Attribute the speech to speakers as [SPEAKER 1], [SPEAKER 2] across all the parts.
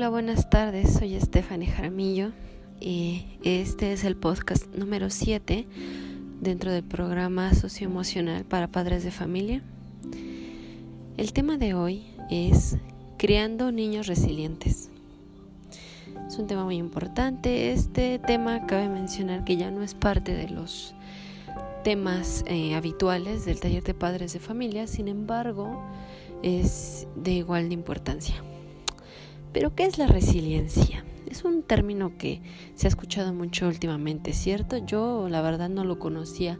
[SPEAKER 1] Hola, buenas tardes. Soy Stephanie Jaramillo y este es el podcast número 7 dentro del programa socioemocional para padres de familia. El tema de hoy es criando niños resilientes. Es un tema muy importante. Este tema cabe mencionar que ya no es parte de los temas eh, habituales del taller de padres de familia, sin embargo, es de igual de importancia. Pero ¿qué es la resiliencia? Es un término que se ha escuchado mucho últimamente, ¿cierto? Yo la verdad no lo conocía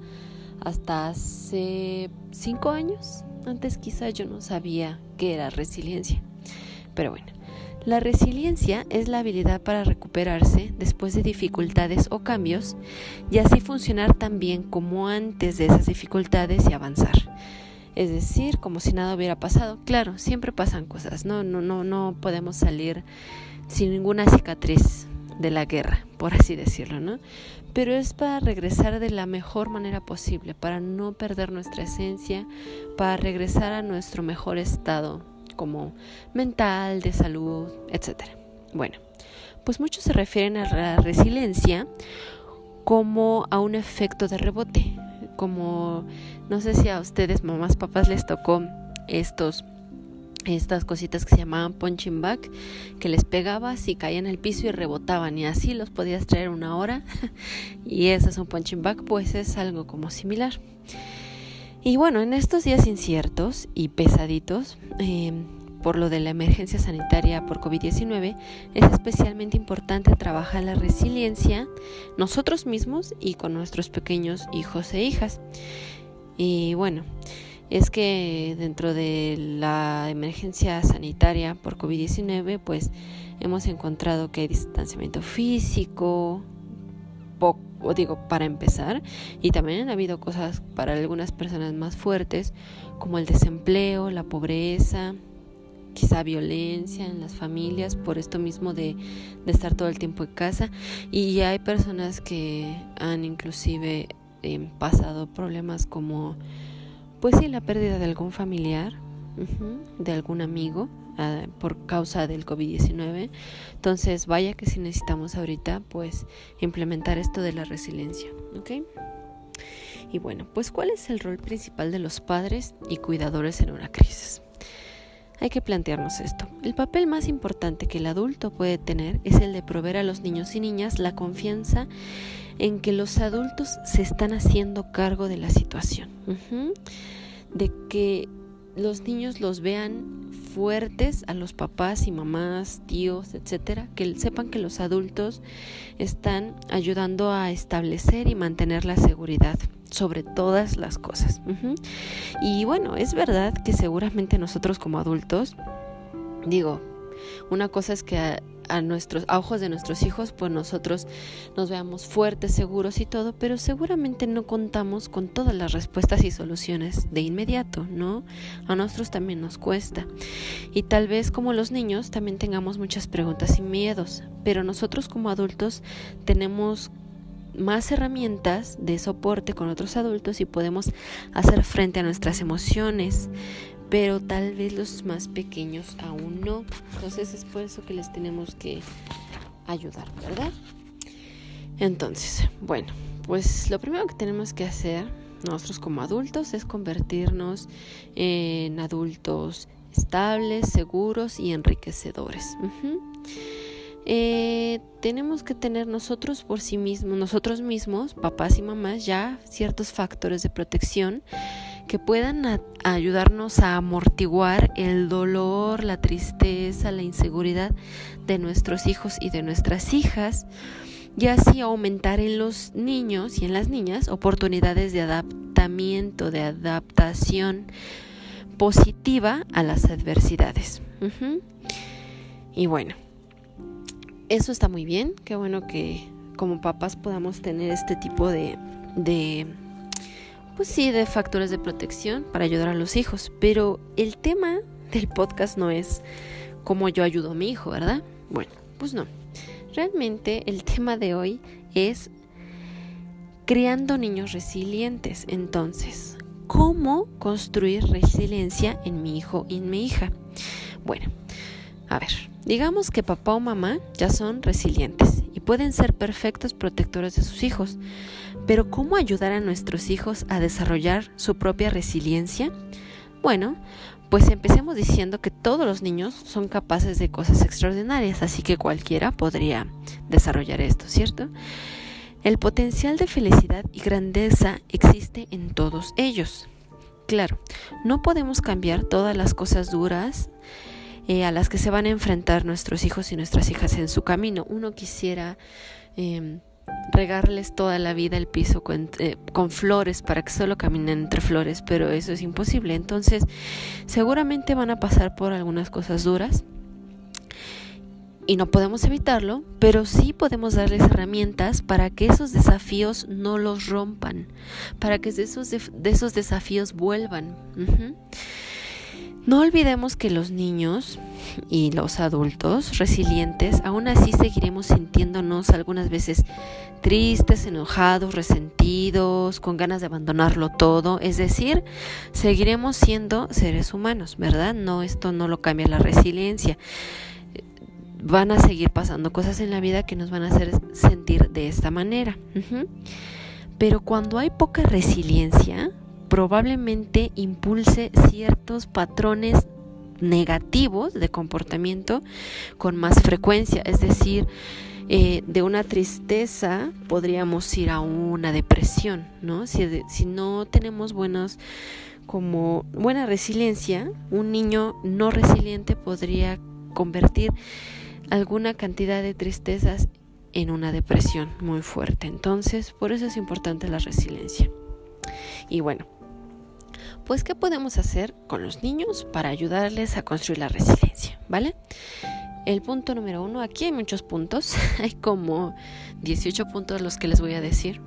[SPEAKER 1] hasta hace cinco años. Antes quizás yo no sabía qué era resiliencia. Pero bueno, la resiliencia es la habilidad para recuperarse después de dificultades o cambios y así funcionar tan bien como antes de esas dificultades y avanzar es decir, como si nada hubiera pasado. Claro, siempre pasan cosas, no, no, no, no podemos salir sin ninguna cicatriz de la guerra, por así decirlo, ¿no? Pero es para regresar de la mejor manera posible, para no perder nuestra esencia, para regresar a nuestro mejor estado como mental, de salud, etc. Bueno, pues muchos se refieren a la resiliencia como a un efecto de rebote, como no sé si a ustedes, mamás, papás, les tocó estos estas cositas que se llamaban punching bag, que les pegabas y caían al piso y rebotaban y así los podías traer una hora y ese es un punching bag, pues es algo como similar. Y bueno, en estos días inciertos y pesaditos, em, por lo de la emergencia sanitaria por COVID-19, es especialmente importante trabajar la resiliencia nosotros mismos y con nuestros pequeños hijos e hijas. Y bueno, es que dentro de la emergencia sanitaria por COVID-19, pues hemos encontrado que hay distanciamiento físico, poco, digo, para empezar, y también ha habido cosas para algunas personas más fuertes, como el desempleo, la pobreza, quizá violencia en las familias por esto mismo de, estar todo el tiempo en casa. Y hay personas que han inclusive eh, pasado problemas como pues sí la pérdida de algún familiar de algún amigo ah, por causa del COVID-19 entonces vaya que si necesitamos ahorita pues implementar esto de la resiliencia ¿ok? y bueno pues cuál es el rol principal de los padres y cuidadores en una crisis hay que plantearnos esto. El papel más importante que el adulto puede tener es el de proveer a los niños y niñas la confianza en que los adultos se están haciendo cargo de la situación. De que los niños los vean fuertes a los papás y mamás, tíos, etcétera, que sepan que los adultos están ayudando a establecer y mantener la seguridad sobre todas las cosas. Y bueno, es verdad que seguramente nosotros como adultos, digo, una cosa es que a, nuestros ojos de nuestros hijos, pues nosotros nos veamos fuertes, seguros y todo, pero seguramente no contamos con todas las respuestas y soluciones de inmediato, ¿no? A nosotros también nos cuesta. Y tal vez como los niños también tengamos muchas preguntas y miedos, pero nosotros como adultos tenemos más herramientas de soporte con otros adultos y podemos hacer frente a nuestras emociones, pero tal vez los más pequeños aún no. Entonces es por eso que les tenemos que ayudar, ¿verdad? Entonces, bueno, pues lo primero que tenemos que hacer nosotros como adultos es convertirnos en adultos estables, seguros y enriquecedores. Eh, tenemos que tener nosotros por sí mismos, nosotros mismos, papás y mamás, ya ciertos factores de protección que puedan ayudarnos a amortiguar el dolor, la tristeza, la inseguridad de nuestros hijos y de nuestras hijas y así aumentar en los niños y en las niñas oportunidades de adaptamiento, de adaptación positiva a las adversidades. Y bueno, eso está muy bien, qué bueno que como papás podamos tener este tipo de, de, pues sí, de factores de protección para ayudar a los hijos. Pero el tema del podcast no es cómo yo ayudo a mi hijo, ¿verdad? Bueno, pues no. Realmente el tema de hoy es criando niños resilientes. Entonces, ¿cómo construir resiliencia en mi hijo y en mi hija? Bueno, a ver, Digamos que papá o mamá ya son resilientes y pueden ser perfectos protectores de sus hijos, pero ¿cómo ayudar a nuestros hijos a desarrollar su propia resiliencia? Bueno, pues empecemos diciendo que todos los niños son capaces de cosas extraordinarias, así que cualquiera podría desarrollar esto, ¿cierto? El potencial de felicidad y grandeza existe en todos ellos. Claro, no podemos cambiar todas las cosas duras eh, a las que se van a enfrentar nuestros hijos y nuestras hijas en su camino. Uno quisiera em, regarles toda la vida el piso eh, con, flores para que solo caminen entre flores, pero eso es imposible. Entonces, seguramente van a pasar por algunas cosas duras y no podemos evitarlo, pero sí podemos darles herramientas para que esos desafíos no los rompan, para que de esos, de, esos desafíos vuelvan. No olvidemos que los niños y los adultos resilientes aún así seguiremos sintiéndonos algunas veces tristes, enojados, resentidos, con ganas de abandonarlo todo, es decir, seguiremos siendo seres humanos, ¿verdad? No, esto no lo cambia la resiliencia. Van a seguir pasando cosas en la vida que nos van a hacer sentir de esta manera. Pero cuando hay poca resiliencia, probablemente impulse ciertos patrones negativos de comportamiento con más frecuencia, es decir, eh, de una tristeza podríamos ir a una depresión, ¿no? Si, si no tenemos buenos como buena resiliencia, un niño no resiliente podría convertir alguna cantidad de tristezas en una depresión muy fuerte. Entonces, por eso es importante la resiliencia. Y bueno, pues ¿qué podemos hacer con los niños para ayudarles a construir la resiliencia? ¿Vale? El punto número uno, aquí hay muchos puntos, hay como 18 puntos los que les voy a decir.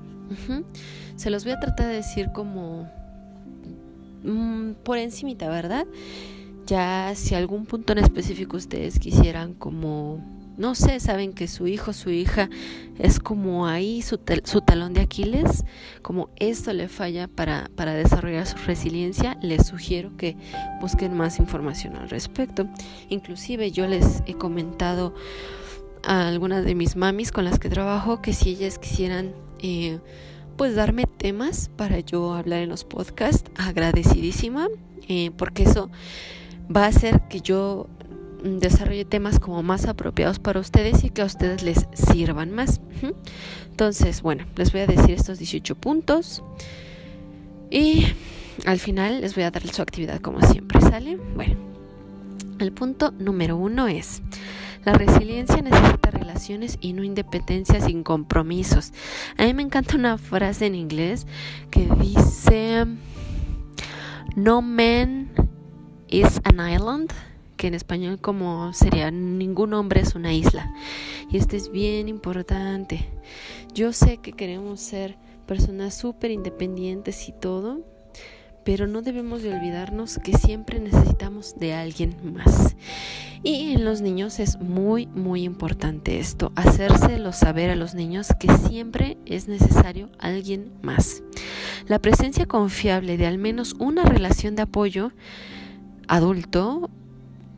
[SPEAKER 1] Se los voy a tratar de decir como mm, por encimita, ¿verdad? Ya si algún punto en específico ustedes quisieran como no sé, saben que su hijo, su hija es como ahí su, talón de Aquiles, como esto le falla para, para desarrollar su resiliencia, les sugiero que busquen más información al respecto. Inclusive yo les he comentado a algunas de mis mamis con las que trabajo que si ellas quisieran eh, pues darme temas para yo hablar en los podcasts, agradecidísima, eh, porque eso va a hacer que yo desarrolle temas como más apropiados para ustedes y que a ustedes les sirvan más. Entonces, bueno, les voy a decir estos 18 puntos y al final les voy a dar su actividad como siempre, ¿sale? Bueno, el punto número uno es, la resiliencia necesita relaciones y no independencia sin compromisos. A mí me encanta una frase en inglés que dice, no man is an island en español como sería ningún hombre es una isla. Y esto es bien importante. Yo sé que queremos ser personas súper independientes y todo, pero no debemos de olvidarnos que siempre necesitamos de alguien más. Y en los niños es muy, muy importante esto, hacérselo saber a los niños que siempre es necesario alguien más. La presencia confiable de al menos una relación de apoyo adulto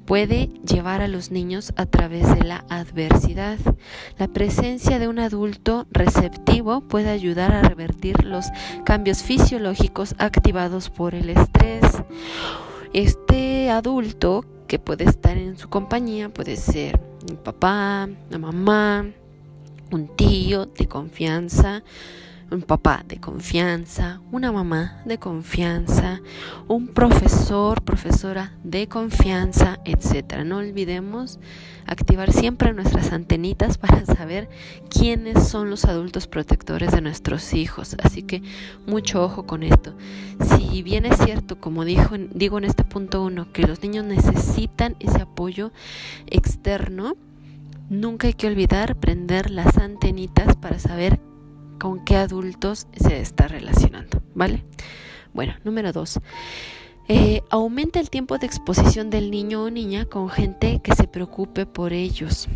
[SPEAKER 1] puede llevar a los niños a través de la adversidad. La presencia de un adulto receptivo puede ayudar a revertir los cambios fisiológicos activados por el estrés. Este adulto que puede estar en su compañía puede ser un papá, una mamá, un tío de confianza, un papá de confianza, una mamá de confianza, un profesor, profesora de confianza, etc. No olvidemos activar siempre nuestras antenitas para saber quiénes son los adultos protectores de nuestros hijos. Así que mucho ojo con esto. Si bien es cierto, como dijo, digo en este punto uno, que los niños necesitan ese apoyo externo, nunca hay que olvidar prender las antenitas para saber con qué adultos se está relacionando, ¿vale? Bueno, número dos. Eh, aumenta el tiempo de exposición del niño o niña con gente que se preocupe por ellos.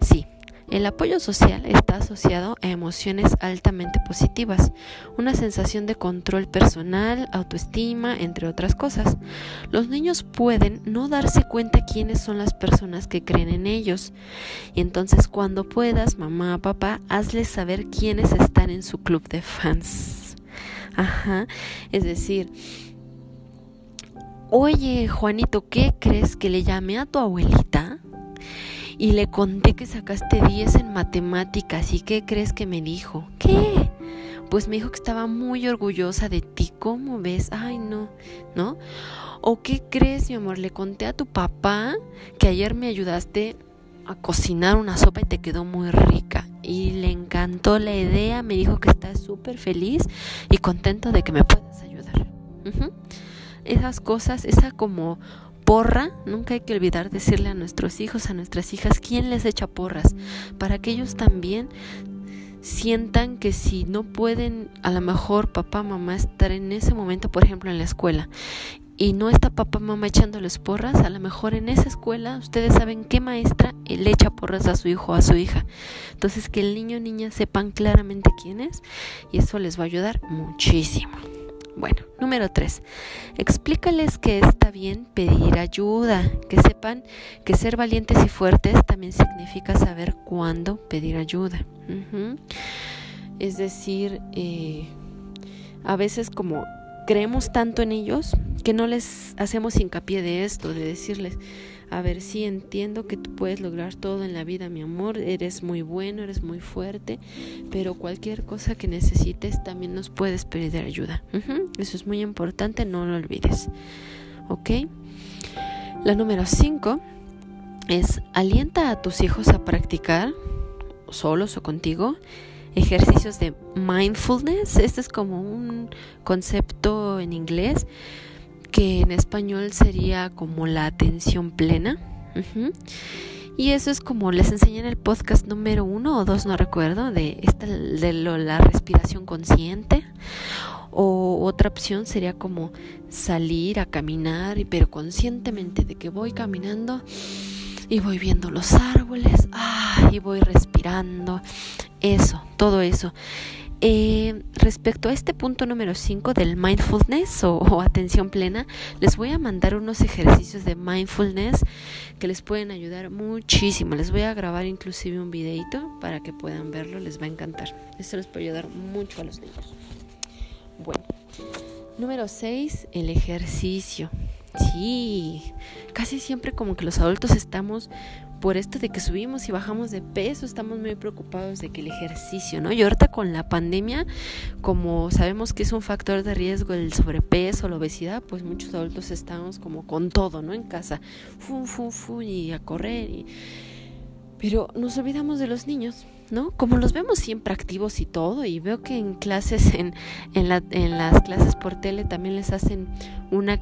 [SPEAKER 1] Sí, El apoyo social está asociado a emociones altamente positivas, una sensación de control personal, autoestima, entre otras cosas. Los niños pueden no darse cuenta quiénes son las personas que creen en ellos. Y entonces cuando puedas, mamá, papá, hazles saber quiénes están en su club de fans. Ajá, es decir, oye Juanito, ¿qué crees que le llamé a tu abuelita? Y le conté que sacaste 10 en matemáticas y ¿qué crees que me dijo? ¿Qué? Pues me dijo que estaba muy orgullosa de ti. ¿Cómo ves? Ay, no, ¿no? ¿O qué crees, mi amor? Le conté a tu papá que ayer me ayudaste a cocinar una sopa y te quedó muy rica. Y le encantó la idea, me dijo que está súper feliz y contento de que me puedas ayudar. Esas cosas, esa como porra, nunca hay que olvidar decirle a nuestros hijos, a nuestras hijas, quién les echa porras, para que ellos también sientan que si no pueden, a lo mejor papá, mamá estar en ese momento, por ejemplo, en la escuela, y no está papá, mamá echándoles porras, a lo mejor en esa escuela ustedes saben qué maestra le echa porras a su hijo o a su hija. Entonces que el niño o niña sepan claramente quién es y eso les va a ayudar muchísimo. Bueno, número 3. Explícales que está bien pedir ayuda, que sepan que ser valientes y fuertes también significa saber cuándo pedir ayuda. Es decir, eh, a veces como creemos tanto en ellos que no les hacemos hincapié de esto, de decirles, a ver si entiendo que tú puedes lograr todo en la vida, mi amor, eres muy bueno, eres muy fuerte, pero cualquier cosa que necesites también nos puedes pedir ayuda. Eso es muy importante, no lo olvides. ¿Ok? La número 5 es alienta a tus hijos a practicar, solos o contigo, ejercicios de mindfulness. Este es como un concepto en inglés que en español sería como la atención plena. Y eso es como les enseñé en el podcast número uno o dos, no recuerdo, de, esta, de la respiración consciente. O otra opción sería como salir a caminar, pero conscientemente de que voy caminando y voy viendo los árboles, y voy respirando. Eso, todo eso. Eh, respecto a este punto número 5 del mindfulness o, atención plena, les voy a mandar unos ejercicios de mindfulness que les pueden ayudar muchísimo. Les voy a grabar inclusive un videito para que puedan verlo, les va a encantar. Esto les puede ayudar mucho a los niños. Bueno, número 6, el ejercicio. Sí, casi siempre como que los adultos estamos por esto de que subimos y bajamos de peso, estamos muy preocupados de que el ejercicio, ¿no? Y ahorita con la pandemia, como sabemos que es un factor de riesgo el sobrepeso, la obesidad, pues muchos adultos estamos como con todo, ¿no? En casa, fu, fu, fu, y a correr. Pero nos olvidamos de los niños, ¿no? Como los vemos siempre activos y todo, y veo que en clases, en, en, la, en las clases por tele también les hacen una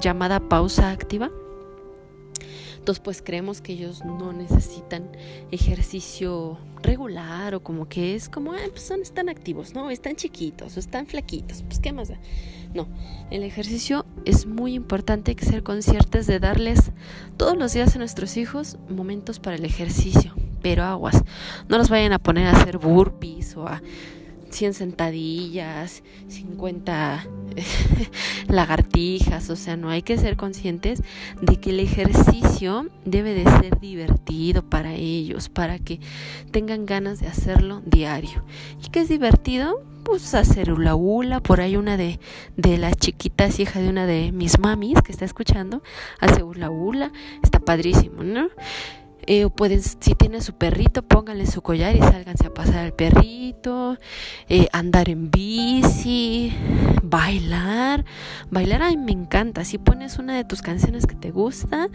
[SPEAKER 1] llamada pausa activa pues creemos que ellos no necesitan ejercicio regular o como que es como, ah, pues son, están activos, ¿no? Están chiquitos o están flaquitos, pues qué más da. No, el ejercicio es muy importante, hay que ser conscientes de darles todos los días a nuestros hijos momentos para el ejercicio, pero aguas, no los vayan a poner a hacer burpees o a 100 sentadillas, 50 lagartijas, o sea, no hay que ser conscientes de que el ejercicio debe de ser divertido para ellos, para que tengan ganas de hacerlo diario. ¿Y qué es divertido? Pues hacer hula hula, por ahí una de, de las chiquitas, hija de una de mis mamis que está escuchando, hace hula hula, está padrísimo, ¿no? Eh, pueden, si tienen su perrito, pónganle su collar y sálganse a pasar al perrito, eh, andar en bici, bailar. Bailar a mí me encanta. Si pones una de tus canciones que te gusta,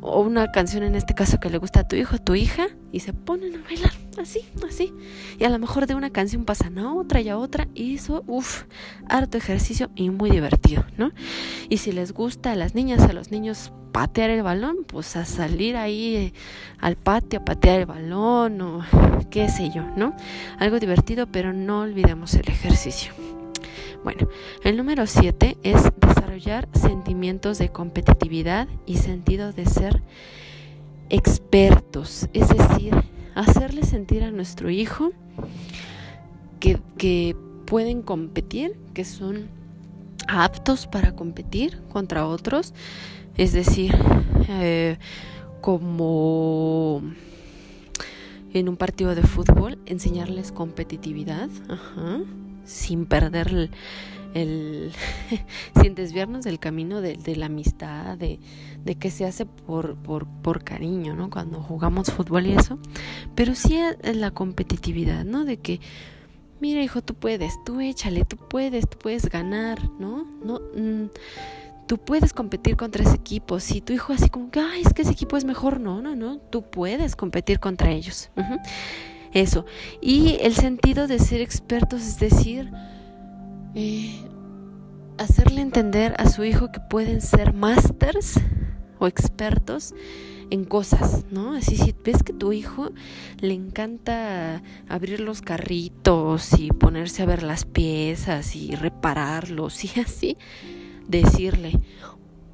[SPEAKER 1] o una canción en este caso que le gusta a tu hijo o tu hija, y se ponen a bailar así, así. Y a lo mejor de una canción pasan a otra y a otra, y eso, uff, harto ejercicio y muy divertido, ¿no? Y si les gusta a las niñas, a los niños patear el balón, pues a salir ahí eh, al patio a patear el balón o qué sé yo, ¿no? Algo divertido, pero no olvidemos el ejercicio. Bueno, el número 7 es desarrollar sentimientos de competitividad y sentido de ser expertos, es decir, hacerle sentir a nuestro hijo que, que pueden competir, que son aptos para competir contra otros, es decir, eh, como en un partido de fútbol, enseñarles competitividad, sin perder el, sin desviarnos del camino de, la amistad, de, de, que se hace por, por, por, cariño, ¿no? Cuando jugamos fútbol y eso, pero sí la competitividad, ¿no? De que mira hijo, tú puedes, tú échale, tú puedes, tú puedes ganar, ¿no? No, mm, tú puedes competir contra ese equipo. Si tu hijo así como que, es que ese equipo es mejor, no, no, no, tú puedes competir contra ellos. Eso. Y el sentido de ser expertos es decir, eh, hacerle entender a su hijo que pueden ser masters o expertos en cosas, ¿no? Así si ves que tu hijo le encanta abrir los carritos y ponerse a ver las piezas y repararlos y así, decirle,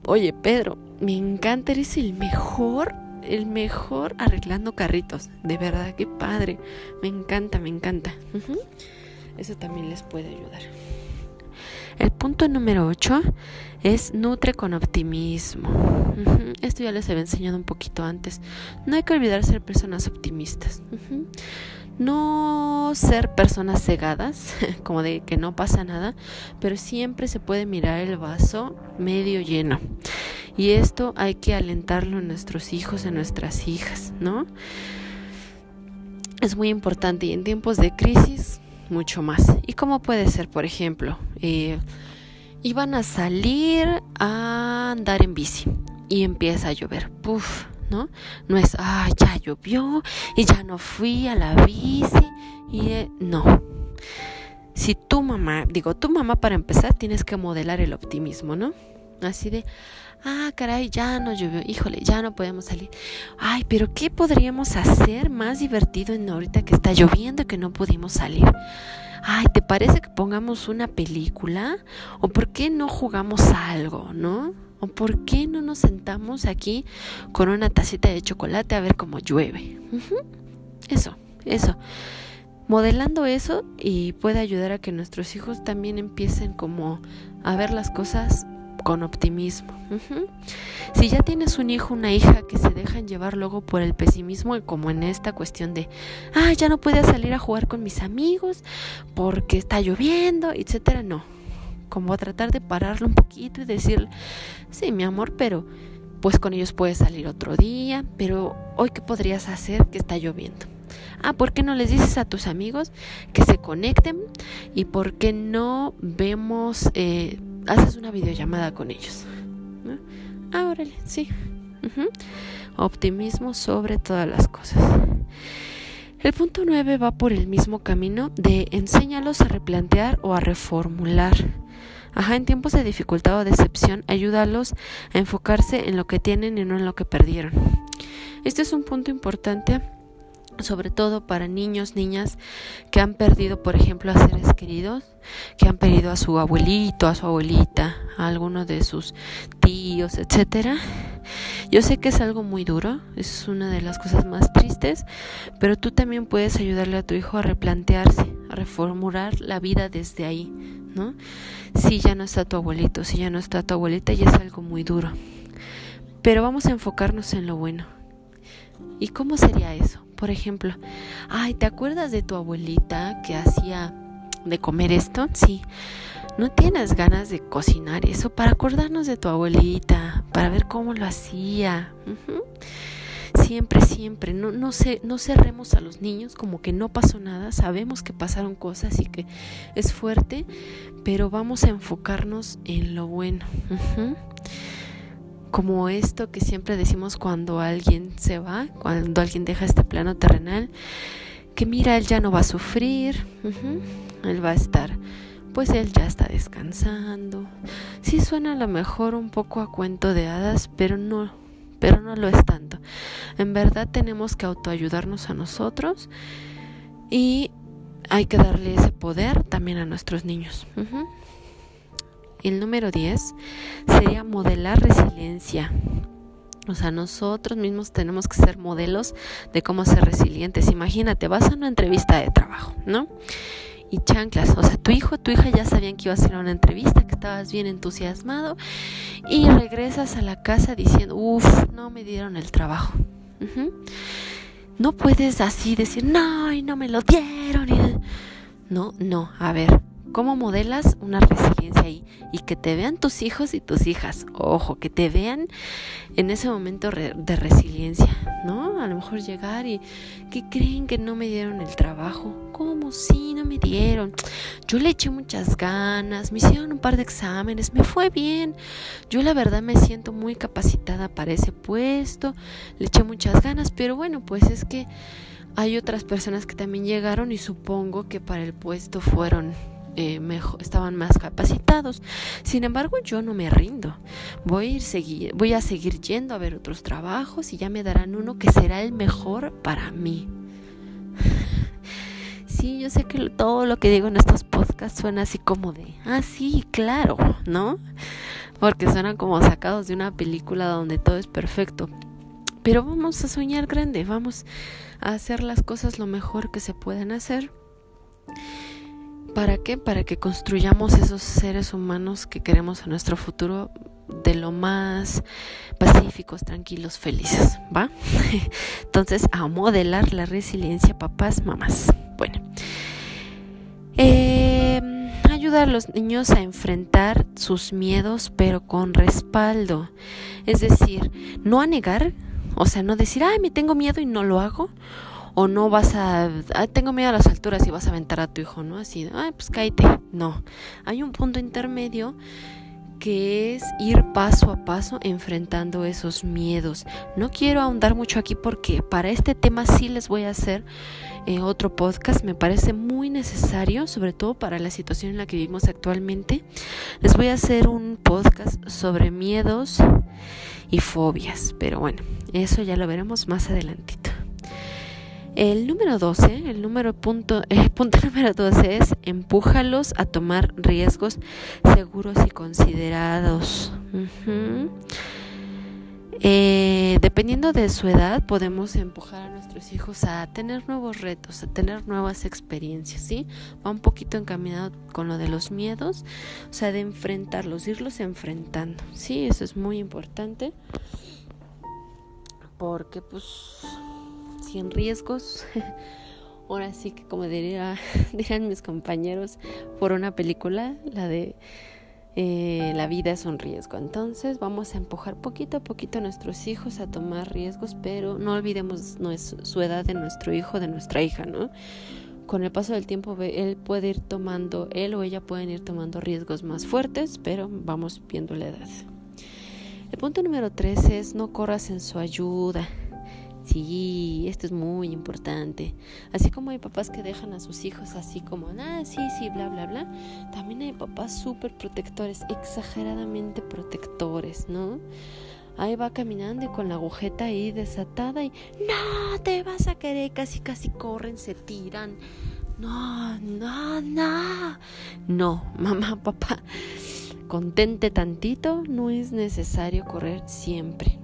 [SPEAKER 1] oye Pedro, me encanta, eres el mejor, el mejor arreglando carritos, de verdad, qué padre, me encanta, me encanta. Eso también les puede ayudar. El punto número 8 es nutre con optimismo. Esto ya les había enseñado un poquito antes. No hay que olvidar ser personas optimistas. No ser personas cegadas, como de que no pasa nada, pero siempre se puede mirar el vaso medio lleno. Y esto hay que alentarlo en nuestros hijos, en nuestras hijas, ¿no? Es muy importante y en tiempos de crisis mucho más. ¿Y cómo puede ser, por ejemplo? Eh, iban a salir a andar en bici y empieza a llover. Puf, ¿no? No es, ah, ya llovió y ya no fui a la bici y eh, no. Si tu mamá, digo, tu mamá para empezar tienes que modelar el optimismo, ¿no? Así de, ah, caray, ya no llovió, híjole, ya no podemos salir. Ay, pero ¿qué podríamos hacer más divertido en ahorita que está lloviendo y que no pudimos salir? Ay, ¿te parece que pongamos una película? ¿O por qué no jugamos algo, no? ¿O por qué no nos sentamos aquí con una tacita de chocolate a ver cómo llueve? Eso, eso. Modelando eso y puede ayudar a que nuestros hijos también empiecen como a ver las cosas con optimismo. Si ya tienes un hijo, una hija que se dejan llevar luego por el pesimismo, como en esta cuestión de, ah, ya no puedo salir a jugar con mis amigos porque está lloviendo, etcétera, no. Como tratar de pararlo un poquito y decir, sí, mi amor, pero pues con ellos puedes salir otro día, pero hoy qué podrías hacer que está lloviendo. Ah, ¿por qué no les dices a tus amigos que se conecten? ¿Y por qué no vemos eh, haces una videollamada con ellos. Ah, órale, sí. Optimismo sobre todas las cosas. El punto 9 va por el mismo camino de enséñalos a replantear o a reformular. Ajá, en tiempos de dificultad o decepción, ayúdalos a enfocarse en lo que tienen y no en lo que perdieron. Este es un punto importante sobre todo para niños, niñas que han perdido, por ejemplo, a seres queridos, que han perdido a su abuelito, a su abuelita, a alguno de sus tíos, etcétera. Yo sé que es algo muy duro, es una de las cosas más tristes, pero tú también puedes ayudarle a tu hijo a replantearse, a reformular la vida desde ahí, ¿no? Si ya no está tu abuelito, si ya no está tu abuelita, ya es algo muy duro. Pero vamos a enfocarnos en lo bueno. ¿Y cómo sería eso? Por ejemplo, ay, ¿te acuerdas de tu abuelita que hacía de comer esto? Sí. ¿No tienes ganas de cocinar eso para acordarnos de tu abuelita, para ver cómo lo hacía? Siempre, siempre, no, no, no cerremos a los niños como que no pasó nada, sabemos que pasaron cosas y que es fuerte, pero vamos a enfocarnos en lo bueno como esto que siempre decimos cuando alguien se va, cuando alguien deja este plano terrenal, que mira, él ya no va a sufrir, él va a estar, pues él ya está descansando. Sí suena a lo mejor un poco a cuento de hadas, pero no, pero no lo es tanto. En verdad tenemos que autoayudarnos a nosotros y hay que darle ese poder también a nuestros niños. El número 10 sería modelar resiliencia. O sea, nosotros mismos tenemos que ser modelos de cómo ser resilientes. Imagínate, vas a una entrevista de trabajo, ¿no? Y chanclas, o sea, tu hijo, tu hija ya sabían que ibas a ir a una entrevista, que estabas bien entusiasmado y regresas a la casa diciendo, uff, no me dieron el trabajo. No puedes así decir, no, y no me lo dieron. No, no, a ver, ¿Cómo modelas una resiliencia ahí? Y que te vean tus hijos y tus hijas. Ojo, que te vean en ese momento de resiliencia, ¿no? A lo mejor llegar y que creen que no me dieron el trabajo. ¿Cómo? Sí, no me dieron. Yo le eché muchas ganas, me hicieron un par de exámenes, me fue bien. Yo la verdad me siento muy capacitada para ese puesto, le eché muchas ganas, pero bueno, pues es que hay otras personas que también llegaron y supongo que para el puesto fueron eh, estaban más capacitados. Sin embargo, yo no me rindo. Voy a, ir seguir yendo a ver otros trabajos y ya me darán uno que será el mejor para mí. Sí, yo sé que todo lo que digo en estos podcasts suena así como de, ah, sí, claro, ¿no? Porque suenan como sacados de una película donde todo es perfecto. Pero vamos a soñar grande, vamos a hacer las cosas lo mejor que se puedan hacer ¿Para qué? Para que construyamos esos seres humanos que queremos en nuestro futuro de lo más pacíficos, tranquilos, felices, ¿va? Entonces, a modelar la resiliencia, papás, mamás. Bueno, eh, ayuda a los niños a enfrentar sus miedos, pero con respaldo. Es decir, no a negar, o sea, no decir, ay, me tengo miedo y no lo hago o no vas a, tengo miedo a las alturas y vas a aventar a tu hijo, ¿no? Así, ay, pues cállate. No, hay un punto intermedio que es ir paso a paso enfrentando esos miedos. No quiero ahondar mucho aquí porque para este tema sí les voy a hacer eh, otro podcast. Me parece muy necesario, sobre todo para la situación en la que vivimos actualmente. Les voy a hacer un podcast sobre miedos y fobias, pero bueno, eso ya lo veremos más adelantito. El número 12, el número punto, eh, punto número 12 es empújalos a tomar riesgos seguros y considerados. Eh, dependiendo de su edad, podemos empujar a nuestros hijos a tener nuevos retos, a tener nuevas experiencias, ¿sí? Va un poquito encaminado con lo de los miedos, o sea, de enfrentarlos, irlos enfrentando, ¿sí? Eso es muy importante porque, pues, sin riesgos. Ahora sí que como diría, dirán mis compañeros por una película, la de eh, La vida es un riesgo. Entonces vamos a empujar poquito a poquito a nuestros hijos a tomar riesgos, pero no olvidemos su edad de nuestro hijo, de nuestra hija, ¿no? Con el paso del tiempo él puede ir tomando, él o ella pueden ir tomando riesgos más fuertes, pero vamos viendo la edad. El punto número tres es no corras en su ayuda. Sí, esto es muy importante. Así como hay papás que dejan a sus hijos así como, ah, sí, sí, bla, bla, bla. También hay papás súper protectores, exageradamente protectores, ¿no? Ahí va caminando y con la agujeta ahí desatada y, no, te vas a querer, casi, casi corren, se tiran. No, no, no. No, mamá, papá, contente tantito, no es necesario correr siempre.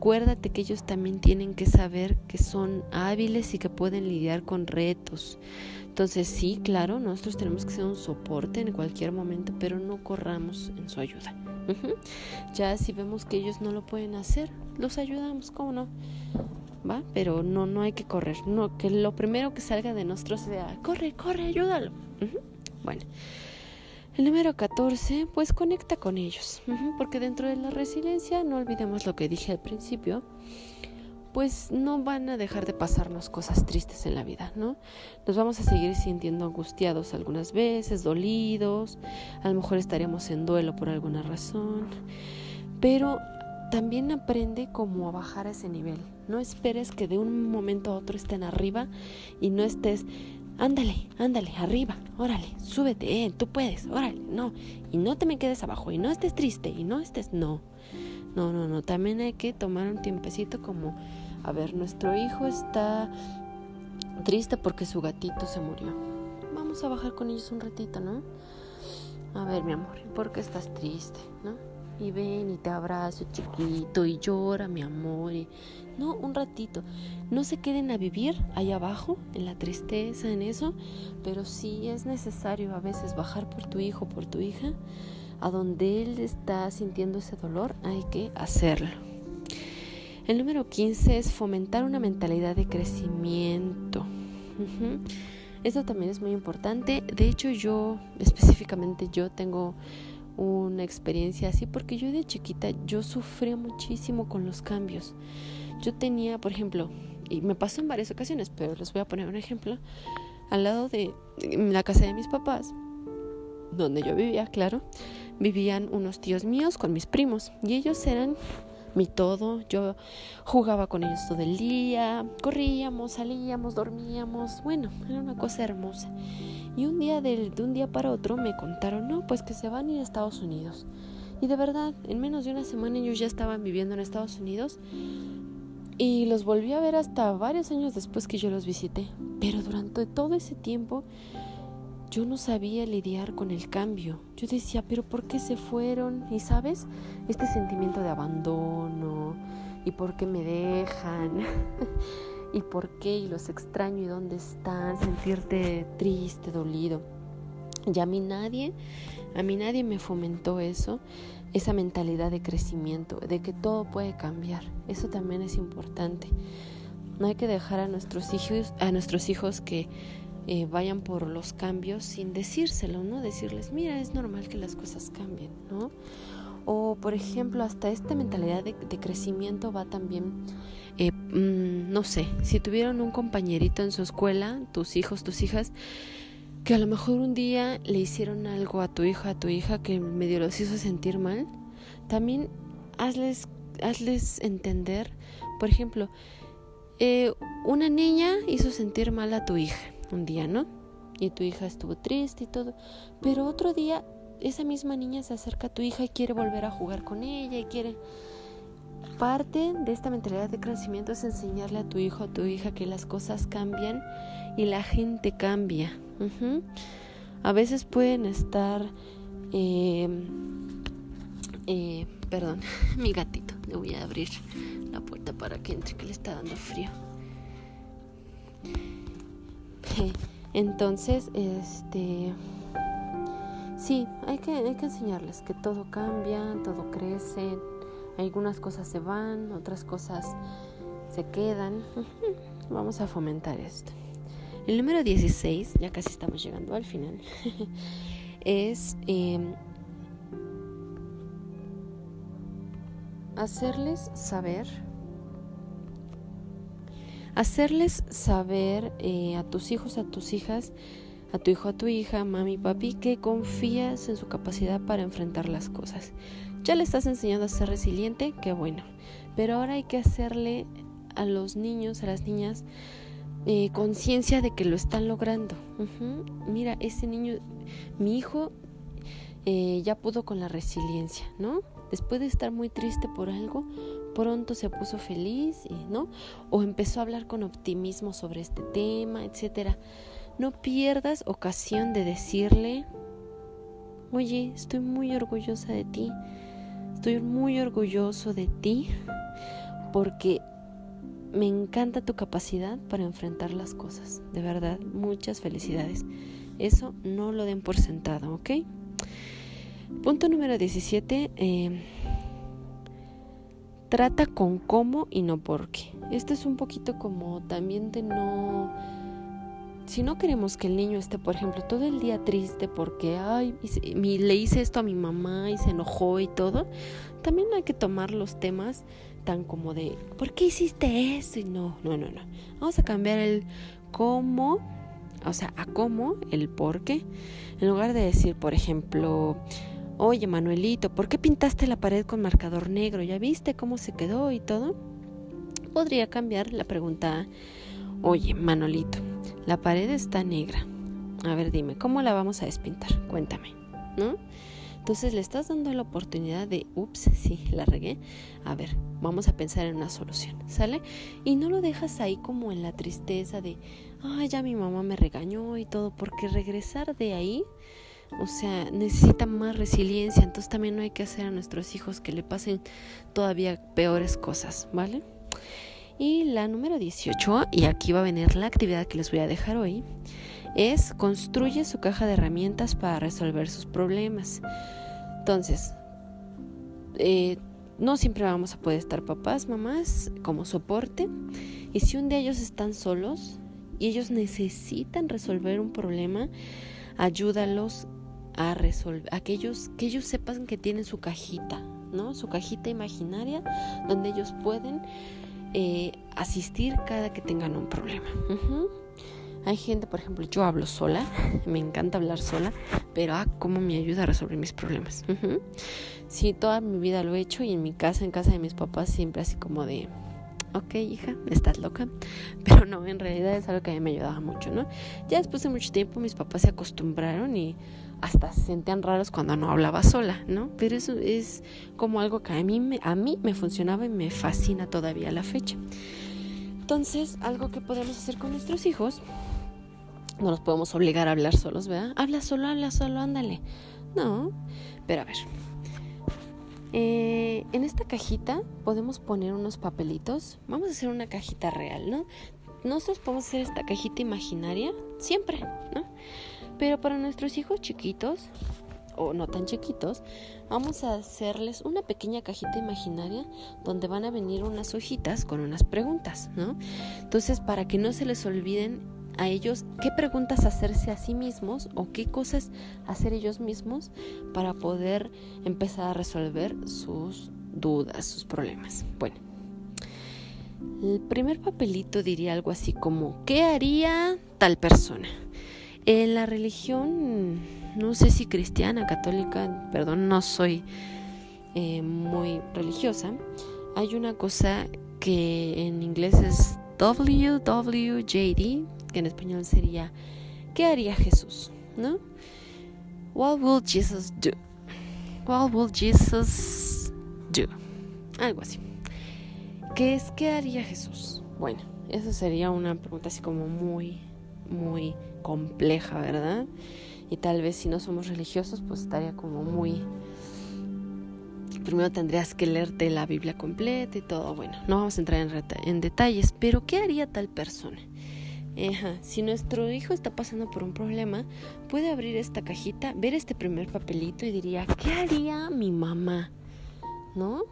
[SPEAKER 1] Acuérdate que ellos también tienen que saber que son hábiles y que pueden lidiar con retos. Entonces sí, claro, nosotros tenemos que ser un soporte en cualquier momento, pero no corramos en su ayuda. Ya si vemos que ellos no lo pueden hacer, los ayudamos, ¿cómo no? ¿Va? Pero no, no hay que correr. No, que lo primero que salga de nosotros sea, corre, corre, ayúdalo. Bueno. El número 14, pues conecta con ellos, porque dentro de la resiliencia, no olvidemos lo que dije al principio, pues no van a dejar de pasarnos cosas tristes en la vida, ¿no? Nos vamos a seguir sintiendo angustiados algunas veces, dolidos, a lo mejor estaremos en duelo por alguna razón, pero también aprende cómo a bajar a ese nivel. No esperes que de un momento a otro estén arriba y no estés ándale, ándale, arriba, órale, súbete, eh, tú puedes, órale, no, y no te me quedes abajo, y no estés triste, y no estés, no, no, no, no, también hay que tomar un tiempecito como, a ver, nuestro hijo está triste porque su gatito se murió, vamos a bajar con ellos un ratito, ¿no? A ver, mi amor, ¿por qué estás triste, no? y ven y te abrazo chiquito y llora mi amor. Y... No, un ratito. No se queden a vivir ahí abajo, en la tristeza, en eso, pero sí es necesario a veces bajar por tu hijo, por tu hija, a donde él está sintiendo ese dolor, hay que hacerlo. El número 15 es fomentar una mentalidad de crecimiento. Eso también es muy importante. De hecho, yo, específicamente yo, tengo una experiencia así porque yo de chiquita yo sufría muchísimo con los cambios. Yo tenía, por ejemplo, y me pasó en varias ocasiones, pero les voy a poner un ejemplo, al lado de la casa de mis papás, donde yo vivía, claro, vivían unos tíos míos con mis primos y ellos eran mi todo. Yo jugaba con ellos todo el día, corríamos, salíamos, dormíamos. Bueno, era una cosa hermosa. Y un día de, de un día para otro me contaron, no, pues que se van a ir a Estados Unidos. Y de verdad, en menos de una semana ellos ya estaban viviendo en Estados Unidos. Y los volví a ver hasta varios años después que yo los visité. Pero durante todo ese tiempo yo no sabía lidiar con el cambio. Yo decía, pero ¿por qué se fueron? Y sabes, este sentimiento de abandono y por qué me dejan y por qué y los extraño y dónde están, sentirte triste, dolido. Y a mí nadie, a mí nadie me fomentó eso, esa mentalidad de crecimiento, de que todo puede cambiar. Eso también es importante. No hay que dejar a nuestros hijos, a nuestros hijos que eh, vayan por los cambios sin decírselo, ¿no? Decirles, mira, es normal que las cosas cambien, ¿no? O, por ejemplo, hasta esta mentalidad de, crecimiento va también, eh, mm, no sé, si tuvieron un compañerito en su escuela, tus hijos, tus hijas, que a lo mejor un día le hicieron algo a tu hijo, a tu hija, que medio los hizo sentir mal, también hazles, hazles entender, por ejemplo, eh, una niña hizo sentir mal a tu hija un día, ¿no? Y tu hija estuvo triste y todo. Pero otro día esa misma niña se acerca a tu hija y quiere volver a jugar con ella y quiere... Parte de esta mentalidad de crecimiento es enseñarle a tu hijo, a tu hija que las cosas cambian y la gente cambia. A veces pueden estar... Em, eh, perdón, mi gatito. Le voy a abrir la puerta para que entre, que le está dando frío. Entonces, este, sí, hay que, hay que enseñarles que todo cambia, todo crece, algunas cosas se van, otras cosas se quedan. Vamos a fomentar esto. El número 16, ya casi estamos llegando al final, es em, hacerles saber hacerles saber eh, a tus hijos, a tus hijas, a tu hijo, a tu hija, mami, papi, que confías en su capacidad para enfrentar las cosas. Ya le estás enseñando a ser resiliente, qué bueno. Pero ahora hay que hacerle a los niños, a las niñas, conciencia de que lo están logrando. Mira, ese niño, mi hijo, eh, ya pudo con la resiliencia, ¿no? Después de estar muy triste por algo, pronto se puso feliz, ¿no? O empezó a hablar con optimismo sobre este tema, etcétera. No pierdas ocasión de decirle, oye, estoy muy orgullosa de ti, estoy muy orgulloso de ti, porque me encanta tu capacidad para enfrentar las cosas. De verdad, muchas felicidades. Eso no lo den por sentado, ¿ok? Punto número 17. Eh, trata con cómo y no por qué. Esto es un poquito como también de no... Si no queremos que el niño esté, por ejemplo, todo el día triste porque, ay, le hice esto a mi mamá y se enojó y todo, también hay que tomar los temas tan como de, ¿por qué hiciste eso? Y no, no, no, no. Vamos a cambiar el cómo, o sea, a cómo, el por qué. En lugar de decir, por ejemplo, Oye, Manuelito, ¿por qué pintaste la pared con marcador negro? ¿Ya viste cómo se quedó y todo? Podría cambiar la pregunta. Oye, Manuelito, la pared está negra. A ver, dime, ¿cómo la vamos a despintar? Cuéntame, ¿no? Entonces le estás dando la oportunidad de, ups, sí, la regué. A ver, vamos a pensar en una solución, ¿sale? Y no lo dejas ahí como en la tristeza de, ay, ya mi mamá me regañó y todo, porque regresar de ahí O sea, necesita más resiliencia, entonces también no hay que hacer a nuestros hijos que le pasen todavía peores cosas, ¿vale? Y la número 18, y aquí va a venir la actividad que les voy a dejar hoy, es construye su caja de herramientas para resolver sus problemas. Entonces, eh, no siempre vamos a poder estar papás, mamás como soporte. Y si un día ellos están solos y ellos necesitan resolver un problema, ayúdalos a resolver, a que ellos, sepan que tienen su cajita, ¿no? Su cajita imaginaria donde ellos pueden eh, asistir cada que tengan un problema. Hay gente, por ejemplo, yo hablo sola, me encanta hablar sola, pero ah, cómo me ayuda a resolver mis problemas. Sí, toda mi vida lo he hecho y en mi casa, en casa de mis papás, siempre así como de, ok, hija, estás loca. Pero no, en realidad es algo que a mí me ayudaba mucho, ¿no? Ya después de mucho tiempo mis papás se acostumbraron y hasta se sentían raros cuando no hablaba sola, ¿no? Pero eso es como algo que a mí me, a mí me funcionaba y me fascina todavía a la fecha. Entonces, algo que podemos hacer con nuestros hijos, no los podemos obligar a hablar solos, ¿verdad? Habla solo, habla solo, ándale. No, pero a ver, eh, en esta cajita podemos poner unos papelitos. Vamos a hacer una cajita real, ¿no? Nosotros podemos hacer esta cajita imaginaria siempre, ¿no? Pero para nuestros hijos chiquitos o no tan chiquitos, vamos a hacerles una pequeña cajita imaginaria donde van a venir unas hojitas con unas preguntas, ¿no? Entonces, para que no se les olviden a ellos qué preguntas hacerse a sí mismos o qué cosas hacer ellos mismos para poder empezar a resolver sus dudas, sus problemas. Bueno, el primer papelito diría algo así como, ¿qué haría tal persona? En la religión, no sé si cristiana, católica, perdón, no soy eh, muy religiosa, hay una cosa que en inglés es WWJD, que en español sería ¿qué haría Jesús? ¿No? What will Jesus do? What will Jesus do? Algo así. ¿Qué es qué haría Jesús? Bueno, eso sería una pregunta así como muy muy compleja, ¿verdad? Y tal vez si no somos religiosos, pues estaría como muy primero tendrías que leerte la Biblia completa y todo. Bueno, no vamos a entrar en, en detalles, pero ¿qué haría tal persona? Si nuestro hijo está pasando por un problema, puede abrir esta cajita, ver este primer papelito y diría, ¿qué haría mi mamá? ¿No?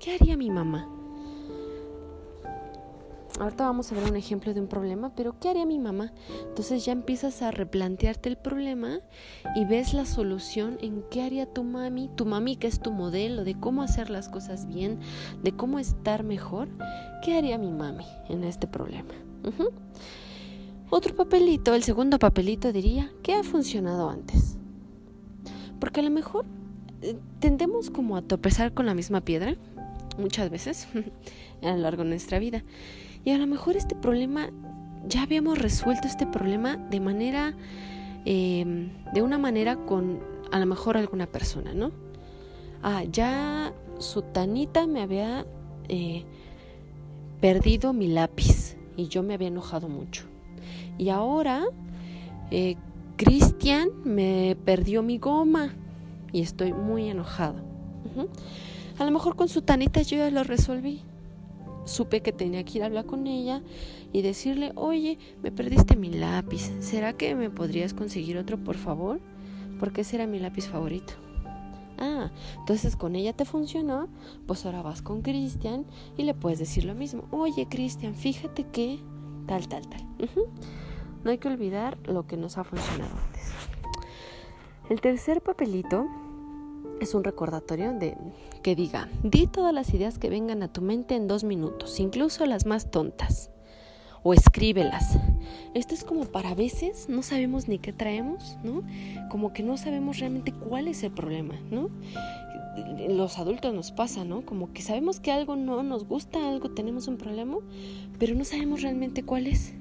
[SPEAKER 1] ¿Qué haría mi mamá? Ahorita vamos a ver un ejemplo de un problema, pero ¿qué haría mi mamá? Entonces ya empiezas a replantearte el problema y ves la solución en qué haría tu mami, tu mami que es tu modelo de cómo hacer las cosas bien, de cómo estar mejor. ¿Qué haría mi mami en este problema? Otro papelito, el segundo papelito diría, ¿qué ha funcionado antes? Porque a lo mejor eh, tendemos como a tropezar con la misma piedra muchas veces a lo largo de nuestra vida. Y a lo mejor este problema, ya habíamos resuelto este problema de manera, em, de una manera con a lo mejor alguna persona, ¿no? Ah, ya su tanita me había eh, perdido mi lápiz y yo me había enojado mucho. Y ahora eh, Cristian me perdió mi goma y estoy muy enojado. A lo mejor con su tanita yo ya lo resolví. Supe que tenía que ir a hablar con ella y decirle, oye, me perdiste mi lápiz. ¿Será que me podrías conseguir otro, por favor? Porque ese era mi lápiz favorito. Ah, entonces con ella te funcionó, pues ahora vas con Cristian y le puedes decir lo mismo. Oye, Cristian, fíjate que tal, tal, tal. No hay que olvidar lo que nos ha funcionado antes. El tercer papelito es un recordatorio de que diga, di todas las ideas que vengan a tu mente en dos minutos, incluso las más tontas o escríbelas. Esto es como para veces no sabemos ni qué traemos, ¿no? Como que no sabemos realmente cuál es el problema, ¿no? Los adultos nos pasa, ¿no? Como que sabemos que algo no nos gusta, algo tenemos un problema, pero no sabemos realmente cuál es.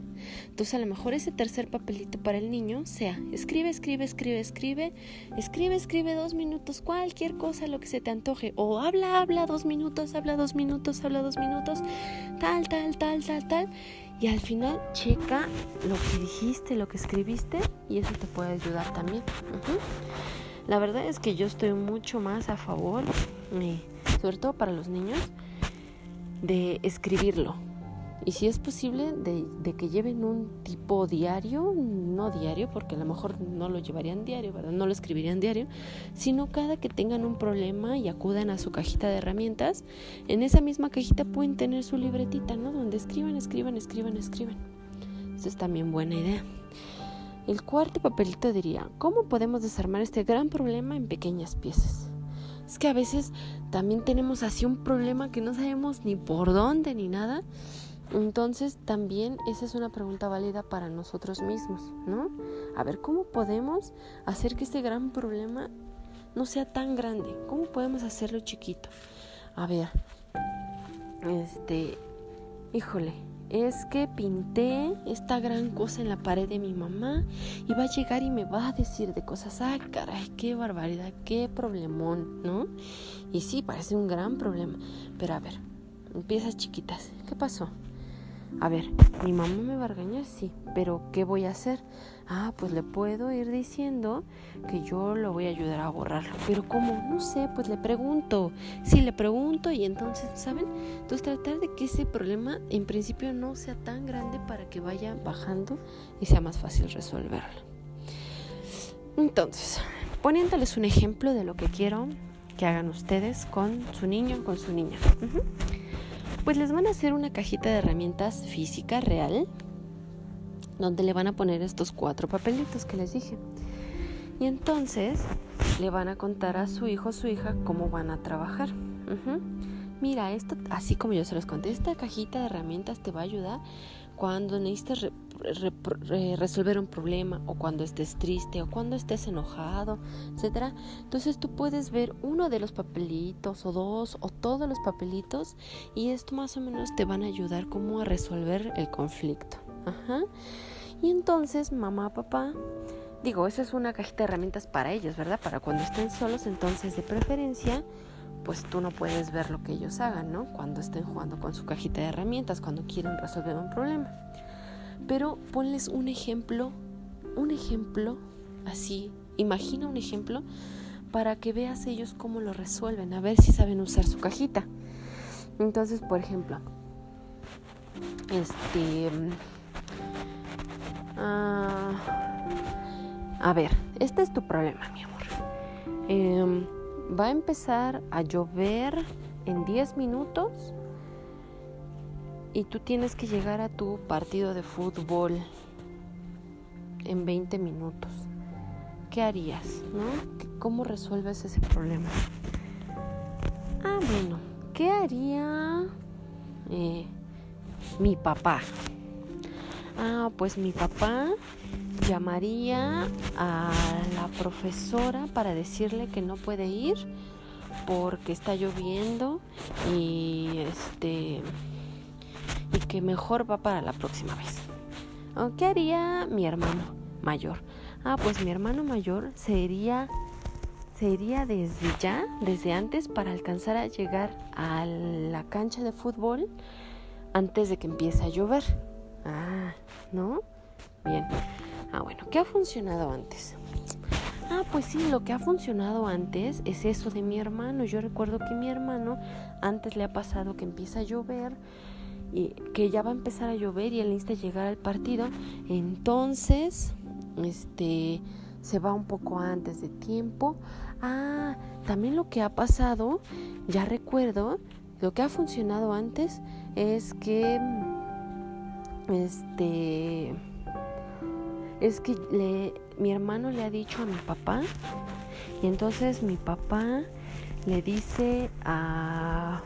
[SPEAKER 1] Entonces a lo mejor ese tercer papelito para el niño sea, escribe, escribe, escribe, escribe, escribe, escribe dos minutos, cualquier cosa, lo que se te antoje, o habla, habla dos minutos, habla dos minutos, habla dos minutos, tal, tal, tal, tal, tal, Y al final checa lo que dijiste, lo que escribiste y eso te puede ayudar también. La verdad es que yo estoy mucho más a favor, eh, sobre todo para los niños, de escribirlo. Y si es posible, de, que lleven un tipo diario, no diario, porque a lo mejor no lo llevarían diario, ¿verdad? No lo escribirían diario, sino cada que tengan un problema y acudan a su cajita de herramientas, en esa misma cajita pueden tener su libretita, ¿no? Donde escriban, escriban, escriban, escriban. Eso es también buena idea. El cuarto papelito diría, ¿cómo podemos desarmar este gran problema en pequeñas piezas? Es que a veces también tenemos así un problema que no sabemos ni por dónde ni nada. Entonces también esa es una pregunta válida para nosotros mismos, ¿no? A ver, ¿cómo podemos hacer que este gran problema no sea tan grande? ¿Cómo podemos hacerlo chiquito? A ver, este, híjole, es que pinté esta gran cosa en la pared de mi mamá y va a llegar y me va a decir de cosas, ay caray, qué barbaridad, qué problemón, ¿no? Y sí, parece un gran problema, pero a ver, empiezas chiquitas, ¿qué pasó? A ver, mi mamá me va a regañar, sí, pero ¿qué voy a hacer? Ah, pues le puedo ir diciendo que yo lo voy a ayudar a borrarlo. Pero ¿cómo? No sé, pues le pregunto. Sí, le pregunto y entonces, ¿saben? Entonces tratar de que ese problema en principio no sea tan grande para que vaya bajando y sea más fácil resolverlo. Entonces, poniéndoles un ejemplo de lo que quiero que hagan ustedes con su niño, con su niña. Pues les van a hacer una cajita de herramientas física real, donde le van a poner estos cuatro papelitos que les dije. Y entonces le van a contar a su hijo o su hija cómo van a trabajar. Mira, esto, así como yo se los conté, esta cajita de herramientas te va a ayudar cuando necesites resolver un problema o cuando estés triste o cuando estés enojado, etcétera. Entonces tú puedes ver uno de los papelitos o dos o todos los papelitos y esto más o menos te van a ayudar como a resolver el conflicto. Ajá. Y entonces mamá, papá, digo, esa es una cajita de herramientas para ellos, ¿verdad? Para cuando estén solos, entonces de preferencia pues tú no puedes ver lo que ellos hagan, ¿no? Cuando estén jugando con su cajita de herramientas, cuando quieren resolver un problema. Pero ponles un ejemplo, un ejemplo así, imagina un ejemplo para que veas ellos cómo lo resuelven, a ver si saben usar su cajita. Entonces, por ejemplo, este... Ah, a ver, este es tu problema, mi amor. Eh, va a empezar a llover en 10 minutos y tú tienes que llegar a tu partido de fútbol en 20 minutos. ¿Qué harías? ¿no? ¿Cómo resuelves ese problema? Ah, bueno, ¿qué haría eh, mi papá? Ah, pues mi papá llamaría a la profesora para decirle que no puede ir porque está lloviendo y este y que mejor va para la próxima vez. ¿Qué haría mi hermano mayor? Ah, pues mi hermano mayor se iría, se iría desde ya, desde antes, para alcanzar a llegar a la cancha de fútbol antes de que empiece a llover. Ah, ¿no? Bien. Ah, bueno, ¿qué ha funcionado antes? Ah, pues sí, lo que ha funcionado antes es eso de mi hermano. Yo recuerdo que mi hermano antes le ha pasado que empieza a llover y que ya va a empezar a llover y él necesita llegar al partido. Entonces, este se va un poco antes de tiempo. Ah, también lo que ha pasado, ya recuerdo, lo que ha funcionado antes es que este es que mi hermano le ha dicho a mi papá y entonces mi papá le dice a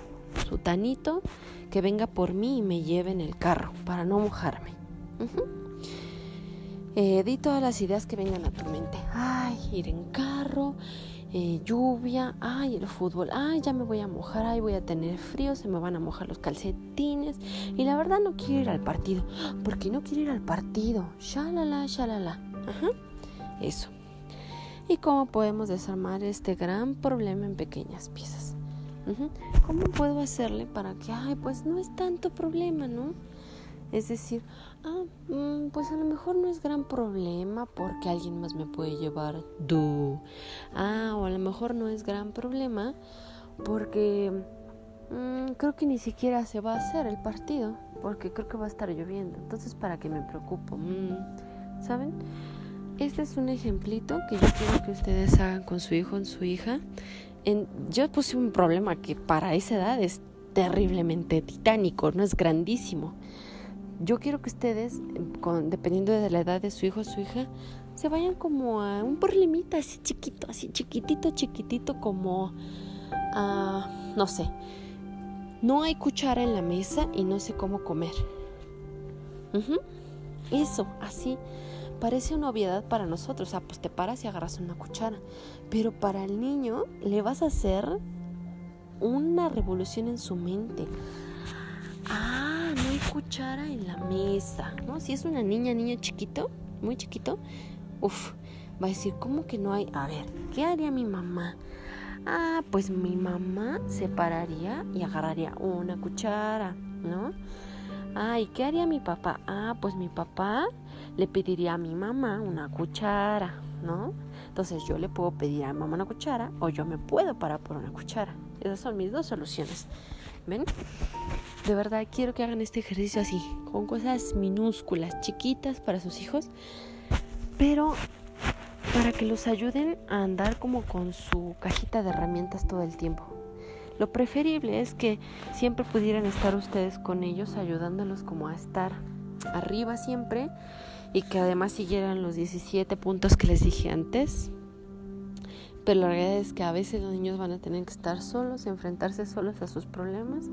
[SPEAKER 1] su tanito que venga por mí y me lleve en el carro para no mojarme. Eh, di todas las ideas que vengan a tu mente. Ay, ir en carro, eh, lluvia, ay, el fútbol, ay, ya me voy a mojar, ay, voy a tener frío, se me van a mojar los calcetines. Y la verdad no quiero ir al partido, porque no quiero ir al partido. Shalala, shalala. Ajá, eso. ¿Y cómo podemos desarmar este gran problema en pequeñas piezas? ¿Cómo puedo hacerle para que, ay, pues no es tanto problema, ¿no? Es decir, ah, mm, pues a lo mejor no es gran problema porque alguien más me puede llevar. Du. Ah, o a lo mejor no es gran problema porque mm, creo que ni siquiera se va a hacer el partido porque creo que va a estar lloviendo. Entonces, ¿para qué me preocupo? Mm, ¿Saben? Este es un ejemplito que yo quiero que ustedes hagan con su hijo o su hija. Yo puse un problema que para esa edad es terriblemente titánico, no es grandísimo. Yo quiero que ustedes, con, dependiendo de la edad de su hijo o su hija, se vayan como a un problemita así chiquito, así chiquitito, chiquitito, como a, no sé, no hay cuchara en la mesa y no sé cómo comer. Eso, así. Parece una obviedad para nosotros. O sea, pues te paras y agarras una cuchara. Pero para el niño le vas a hacer una revolución en su mente. Ah, no hay cuchara en la mesa. ¿No? Si es una niña, niño chiquito, muy chiquito, uff, va a decir, ¿cómo que no hay? A ver, ¿qué haría mi mamá? Ah, pues mi mamá se pararía y agarraría una cuchara, ¿no? Ah, ¿y qué haría mi papá? Ah, pues mi papá le pediría a mi mamá una cuchara, ¿no? Entonces yo le puedo pedir a mamá una cuchara o yo me puedo parar por una cuchara. Esas son mis dos soluciones. ¿Ven? De verdad quiero que hagan este ejercicio así, con cosas minúsculas, chiquitas para sus hijos, pero para que los ayuden a andar como con su cajita de herramientas todo el tiempo. Lo preferible es que siempre pudieran estar ustedes con ellos ayudándolos como a estar arriba siempre y que además siguieran los 17 puntos que les dije antes. Pero la realidad es que a veces los niños van a tener que estar solos, enfrentarse solos a sus problemas.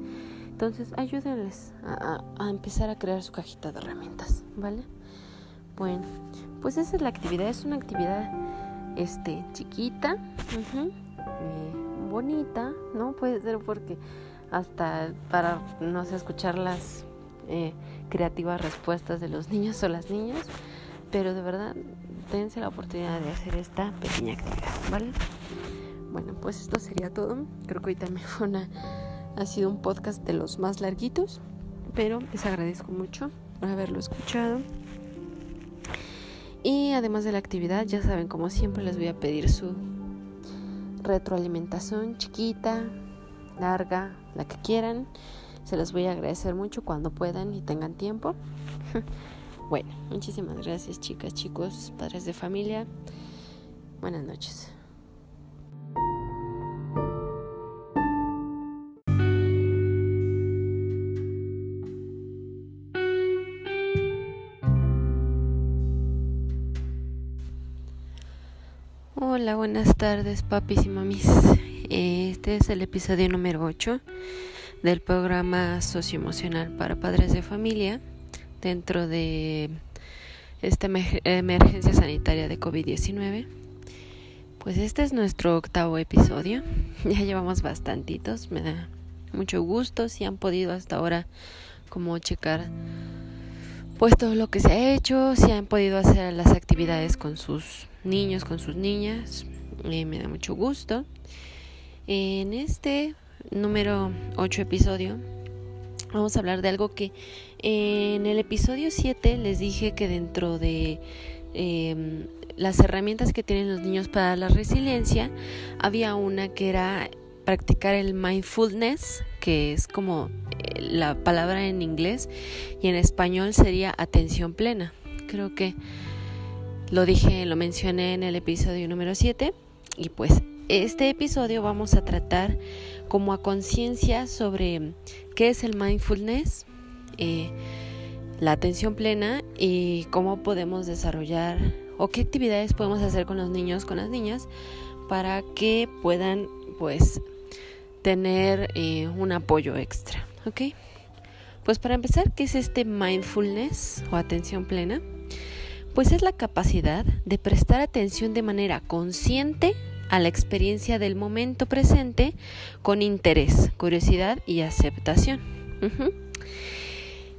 [SPEAKER 1] Entonces ayúdenles a, empezar a crear su cajita de herramientas, ¿vale? Bueno, pues esa es la actividad. Es una actividad este, chiquita, eh, bonita, ¿no? Puede ser porque hasta para, no sé, escuchar las eh, creativas respuestas de los niños o las niñas, pero de verdad, dense la oportunidad de hacer esta pequeña actividad, ¿vale? Bueno, pues esto sería todo. Creo que hoy también fue una, ha sido un podcast de los más larguitos, pero les agradezco mucho por haberlo escuchado. Y además de la actividad, ya saben, como siempre les voy a pedir su retroalimentación chiquita, larga, la que quieran. Se los voy a agradecer mucho cuando puedan y tengan tiempo. bueno, muchísimas gracias chicas, chicos, padres de familia. Buenas noches. Hola, buenas tardes, papis y mamis. Este es el episodio número 8 del programa socioemocional para padres de familia dentro de esta emergencia sanitaria de COVID-19. Pues este es nuestro octavo episodio. Ya llevamos bastantitos. Me da mucho gusto si han podido hasta ahora como checar pues todo lo que se ha hecho, si han podido hacer las actividades con sus niños, con sus niñas. Eh, me da mucho gusto. En este número 8 episodio vamos a hablar de algo que en el episodio 7 les dije que dentro de em, las herramientas que tienen los niños para la resiliencia había una que era practicar el mindfulness, que es como eh, la palabra en inglés y en español sería atención plena. Creo que lo dije, lo mencioné en el episodio número 7 y pues este episodio vamos a tratar como a conciencia sobre qué es el mindfulness, eh, la atención plena y cómo podemos desarrollar o qué actividades podemos hacer con los niños, con las niñas, para que puedan pues tener eh, un apoyo extra, ¿ok? Pues para empezar, ¿qué es este mindfulness o atención plena? Pues es la capacidad de prestar atención de manera consciente a la experiencia del momento presente con interés, curiosidad y aceptación.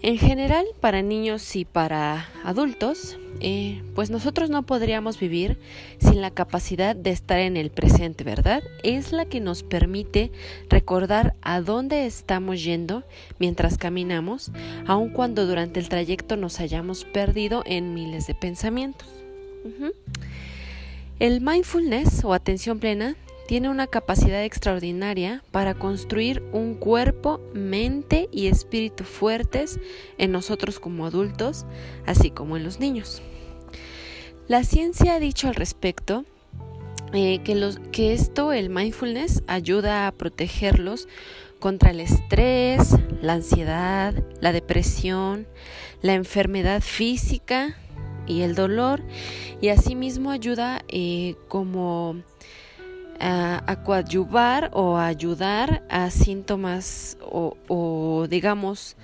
[SPEAKER 1] En general, para niños y para adultos, eh, pues nosotros no podríamos vivir sin la capacidad de estar en el presente, ¿verdad? Es la que nos permite recordar a dónde estamos yendo mientras caminamos, aun cuando durante el trayecto nos hayamos perdido en miles de pensamientos. El mindfulness o atención plena tiene una capacidad extraordinaria para construir un cuerpo, mente y espíritu fuertes en nosotros como adultos, así como en los niños. La ciencia ha dicho al respecto eh, que, esto, el mindfulness, ayuda a protegerlos contra el estrés, la ansiedad, la depresión, la enfermedad física y el dolor, y asimismo ayuda eh, como a, coadyuvar o ayudar a síntomas o, digamos,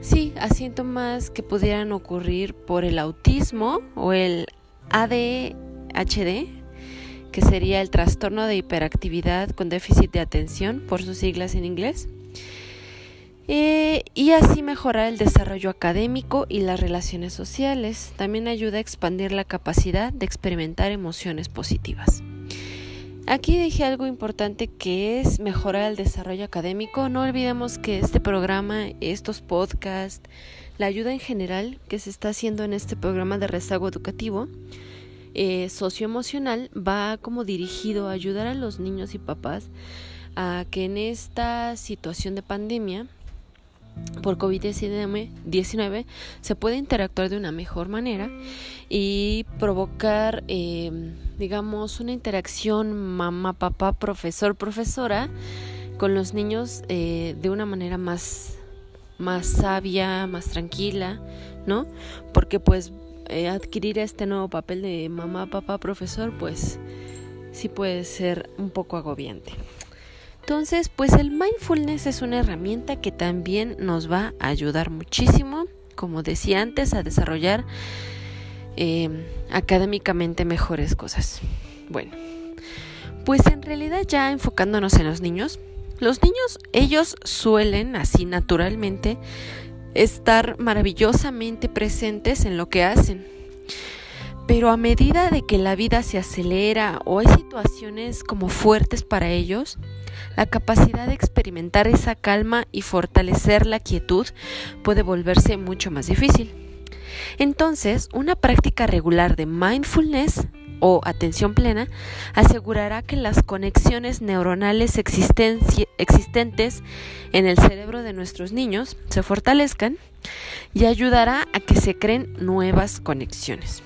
[SPEAKER 1] sí, a síntomas que pudieran ocurrir por el autismo o el ADHD, que sería el trastorno de hiperactividad con déficit de atención, por sus siglas en inglés. Eh, y así mejorar el desarrollo académico y las relaciones sociales. También ayuda a expandir la capacidad de experimentar emociones positivas. Aquí dije algo importante que es mejorar el desarrollo académico. No olvidemos que este programa, estos podcasts, la ayuda en general que se está haciendo en este programa de rezago educativo eh, socioemocional va como dirigido a ayudar a los niños y papás a que en esta situación de pandemia por COVID-19 se puede interactuar de una mejor manera y provocar, eh, digamos, una interacción mamá, papá, profesor, profesora con los niños eh, de una manera más, más sabia, más tranquila, ¿no? Porque pues eh, adquirir este nuevo papel de mamá, papá, profesor, pues sí puede ser un poco agobiante. Entonces, pues el mindfulness es una herramienta que también nos va a ayudar muchísimo, como decía antes, a desarrollar em, académicamente mejores cosas. Bueno, pues en realidad ya enfocándonos en los niños, los niños, ellos suelen así naturalmente estar maravillosamente presentes en lo que hacen. Pero a medida de que la vida se acelera o hay situaciones como fuertes para ellos, la capacidad de experimentar esa calma y fortalecer la quietud puede volverse mucho más difícil. Entonces, una práctica regular de mindfulness o atención plena asegurará que las conexiones neuronales existentes en el cerebro de nuestros niños se fortalezcan y ayudará a que se creen nuevas conexiones.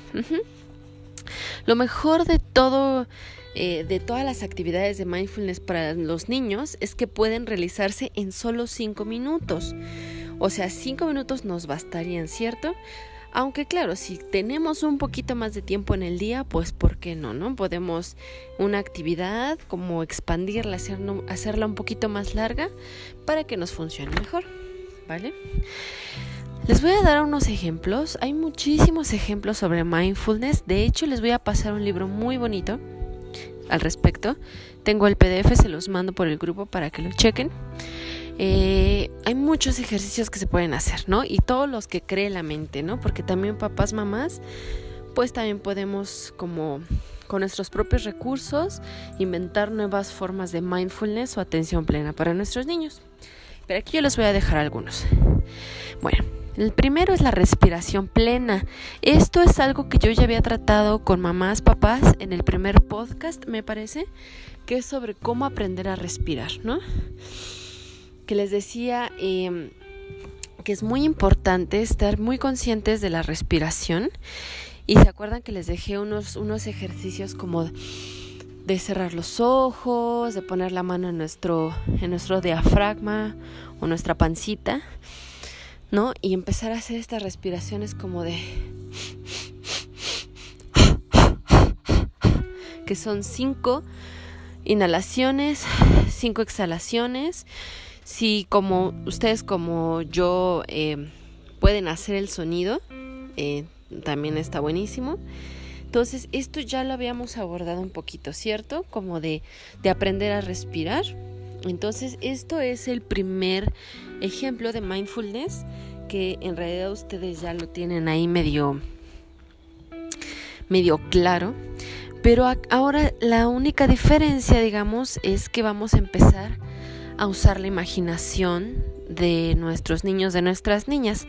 [SPEAKER 1] Lo mejor de todo eh, de todas las actividades de mindfulness para los niños es que pueden realizarse en solo 5 minutos. O sea, 5 minutos nos bastarían, ¿cierto? Aunque claro, si tenemos un poquito más de tiempo en el día, pues ¿por qué no? ¿No? Podemos una actividad como expandirla, hacerla un poquito más larga para que nos funcione mejor, ¿vale? Les voy a dar unos ejemplos. Hay muchísimos ejemplos sobre mindfulness. De hecho, les voy a pasar un libro muy bonito al respecto. Tengo el PDF, se los mando por el grupo para que lo chequen. Eh, hay muchos ejercicios que se pueden hacer, ¿no? Y todos los que cree la mente, ¿no? Porque también papás, mamás, pues también podemos como con nuestros propios recursos inventar nuevas formas de mindfulness o atención plena para nuestros niños. Pero aquí yo les voy a dejar algunos. Bueno, el primero es la respiración plena. Esto es algo que yo ya había tratado con mamás, papás en el primer podcast, me parece, que es sobre cómo aprender a respirar, ¿no? Que les decía em, que es muy importante estar muy conscientes de la respiración. Y se acuerdan que les dejé unos, unos ejercicios como de cerrar los ojos, de poner la mano en nuestro, en nuestro diafragma o nuestra pancita ¿no? Y empezar a hacer estas respiraciones como de... que son cinco inhalaciones, cinco exhalaciones. Si como ustedes como yo eh, pueden hacer el sonido, eh, también está buenísimo. Entonces, esto ya lo habíamos abordado un poquito, ¿cierto? Como de, de aprender a respirar. Entonces, esto es el primer ejemplo de mindfulness que en realidad ustedes ya lo tienen ahí medio medio claro. Pero ahora la única diferencia, digamos, es que vamos a empezar a usar la imaginación de nuestros niños, de nuestras niñas.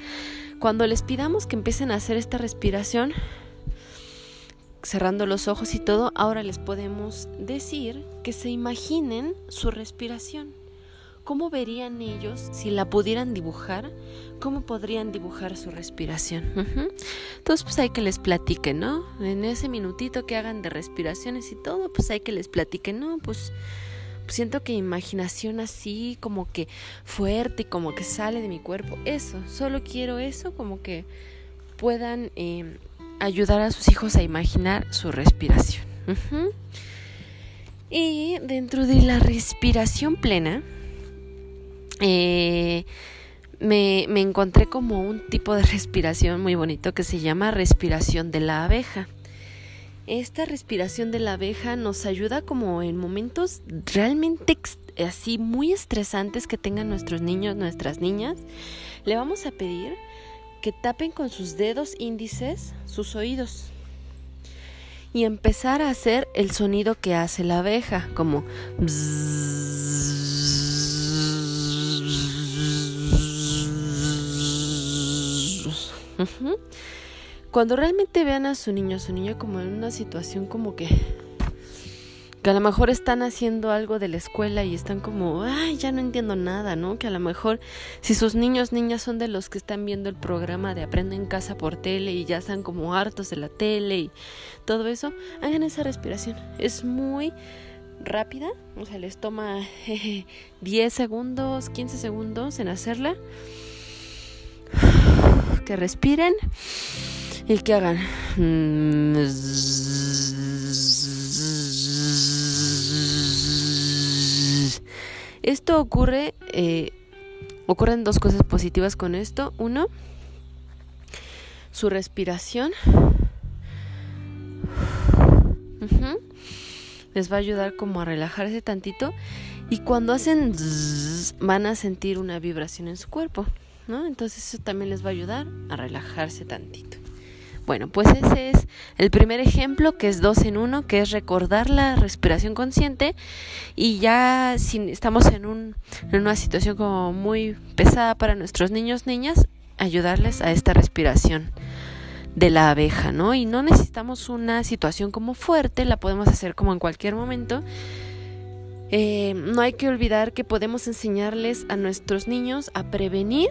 [SPEAKER 1] Cuando les pidamos que empiecen a hacer esta respiración, cerrando los ojos y todo, ahora les podemos decir que se imaginen su respiración. ¿Cómo verían ellos si la pudieran dibujar? ¿Cómo podrían dibujar su respiración? Entonces, pues hay que les platiquen, ¿no? En ese minutito que hagan de respiraciones y todo, pues hay que les platiquen, ¿no? Pues, siento que imaginación así, como que fuerte, como que sale de mi cuerpo. Eso, solo quiero eso, como que puedan em, ayudar a sus hijos a imaginar su respiración. Y dentro de la respiración plena, eh, me, me encontré como un tipo de respiración muy bonito que se llama respiración de la abeja. Esta respiración de la abeja nos ayuda como en momentos realmente así muy estresantes que tengan nuestros niños, nuestras niñas. Le vamos a pedir que tapen con sus dedos índices sus oídos y empezar a hacer el sonido que hace la abeja, como Cuando realmente vean a su niño, a su niña como en una situación como que que a lo mejor están haciendo algo de la escuela y están como, ay, ya no entiendo nada, ¿no? Que a lo mejor si sus niños, niñas son de los que están viendo el programa de Aprende en casa por tele y ya están como hartos de la tele y todo eso, hagan esa respiración. Es muy rápida, o sea, les toma 10 segundos, 15 segundos en hacerla que respiren y que hagan. Esto ocurre, eh, ocurren dos cosas positivas con esto. Uno, su respiración. Les va a ayudar como a relajarse tantito y cuando hacen van a sentir una vibración en su cuerpo. Entonces eso también les va a ayudar a relajarse tantito. Bueno, pues ese es el primer ejemplo que es dos en uno, que es recordar la respiración consciente y ya si estamos en, un, en una situación como muy pesada para nuestros niños, niñas, ayudarles a esta respiración de la abeja, ¿no? Y no necesitamos una situación como fuerte, la podemos hacer como en cualquier momento. Eh, no hay que olvidar que podemos enseñarles a nuestros niños a prevenir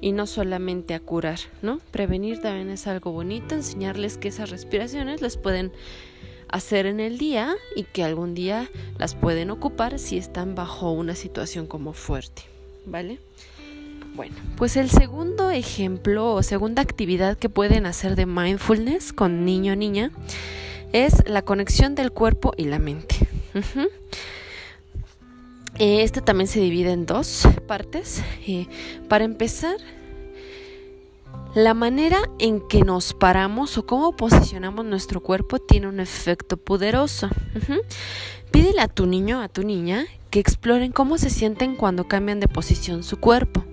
[SPEAKER 1] y no solamente a curar, ¿no? Prevenir también es algo bonito, enseñarles que esas respiraciones las pueden hacer en el día y que algún día las pueden ocupar si están bajo una situación como fuerte, ¿vale? Bueno, pues el segundo ejemplo o segunda actividad que pueden hacer de mindfulness con niño o niña es la conexión del cuerpo y la mente. Este también se divide en dos partes. Eh, para empezar, la manera en que nos paramos o cómo posicionamos nuestro cuerpo tiene un efecto poderoso. Pídele a tu niño, a tu niña, que exploren cómo se sienten cuando cambian de posición su cuerpo.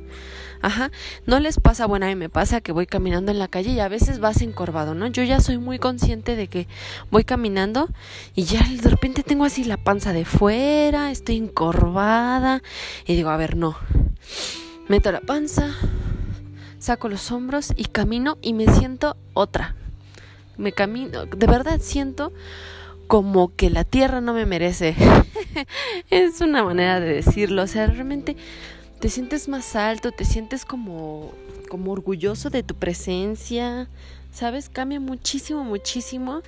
[SPEAKER 1] Ajá, no les pasa, bueno, a mí me pasa que voy caminando en la calle y a veces vas encorvado, ¿no? Yo ya soy muy consciente de que voy caminando y ya de repente tengo así la panza de fuera, estoy encorvada y digo, a ver, no. Meto la panza, saco los hombros y camino y me siento otra. Me camino, de verdad siento como que la tierra no me merece. es una manera de decirlo, o sea, realmente te sientes más alto, te sientes como, como orgulloso de tu presencia, ¿sabes? Cambia muchísimo, muchísimo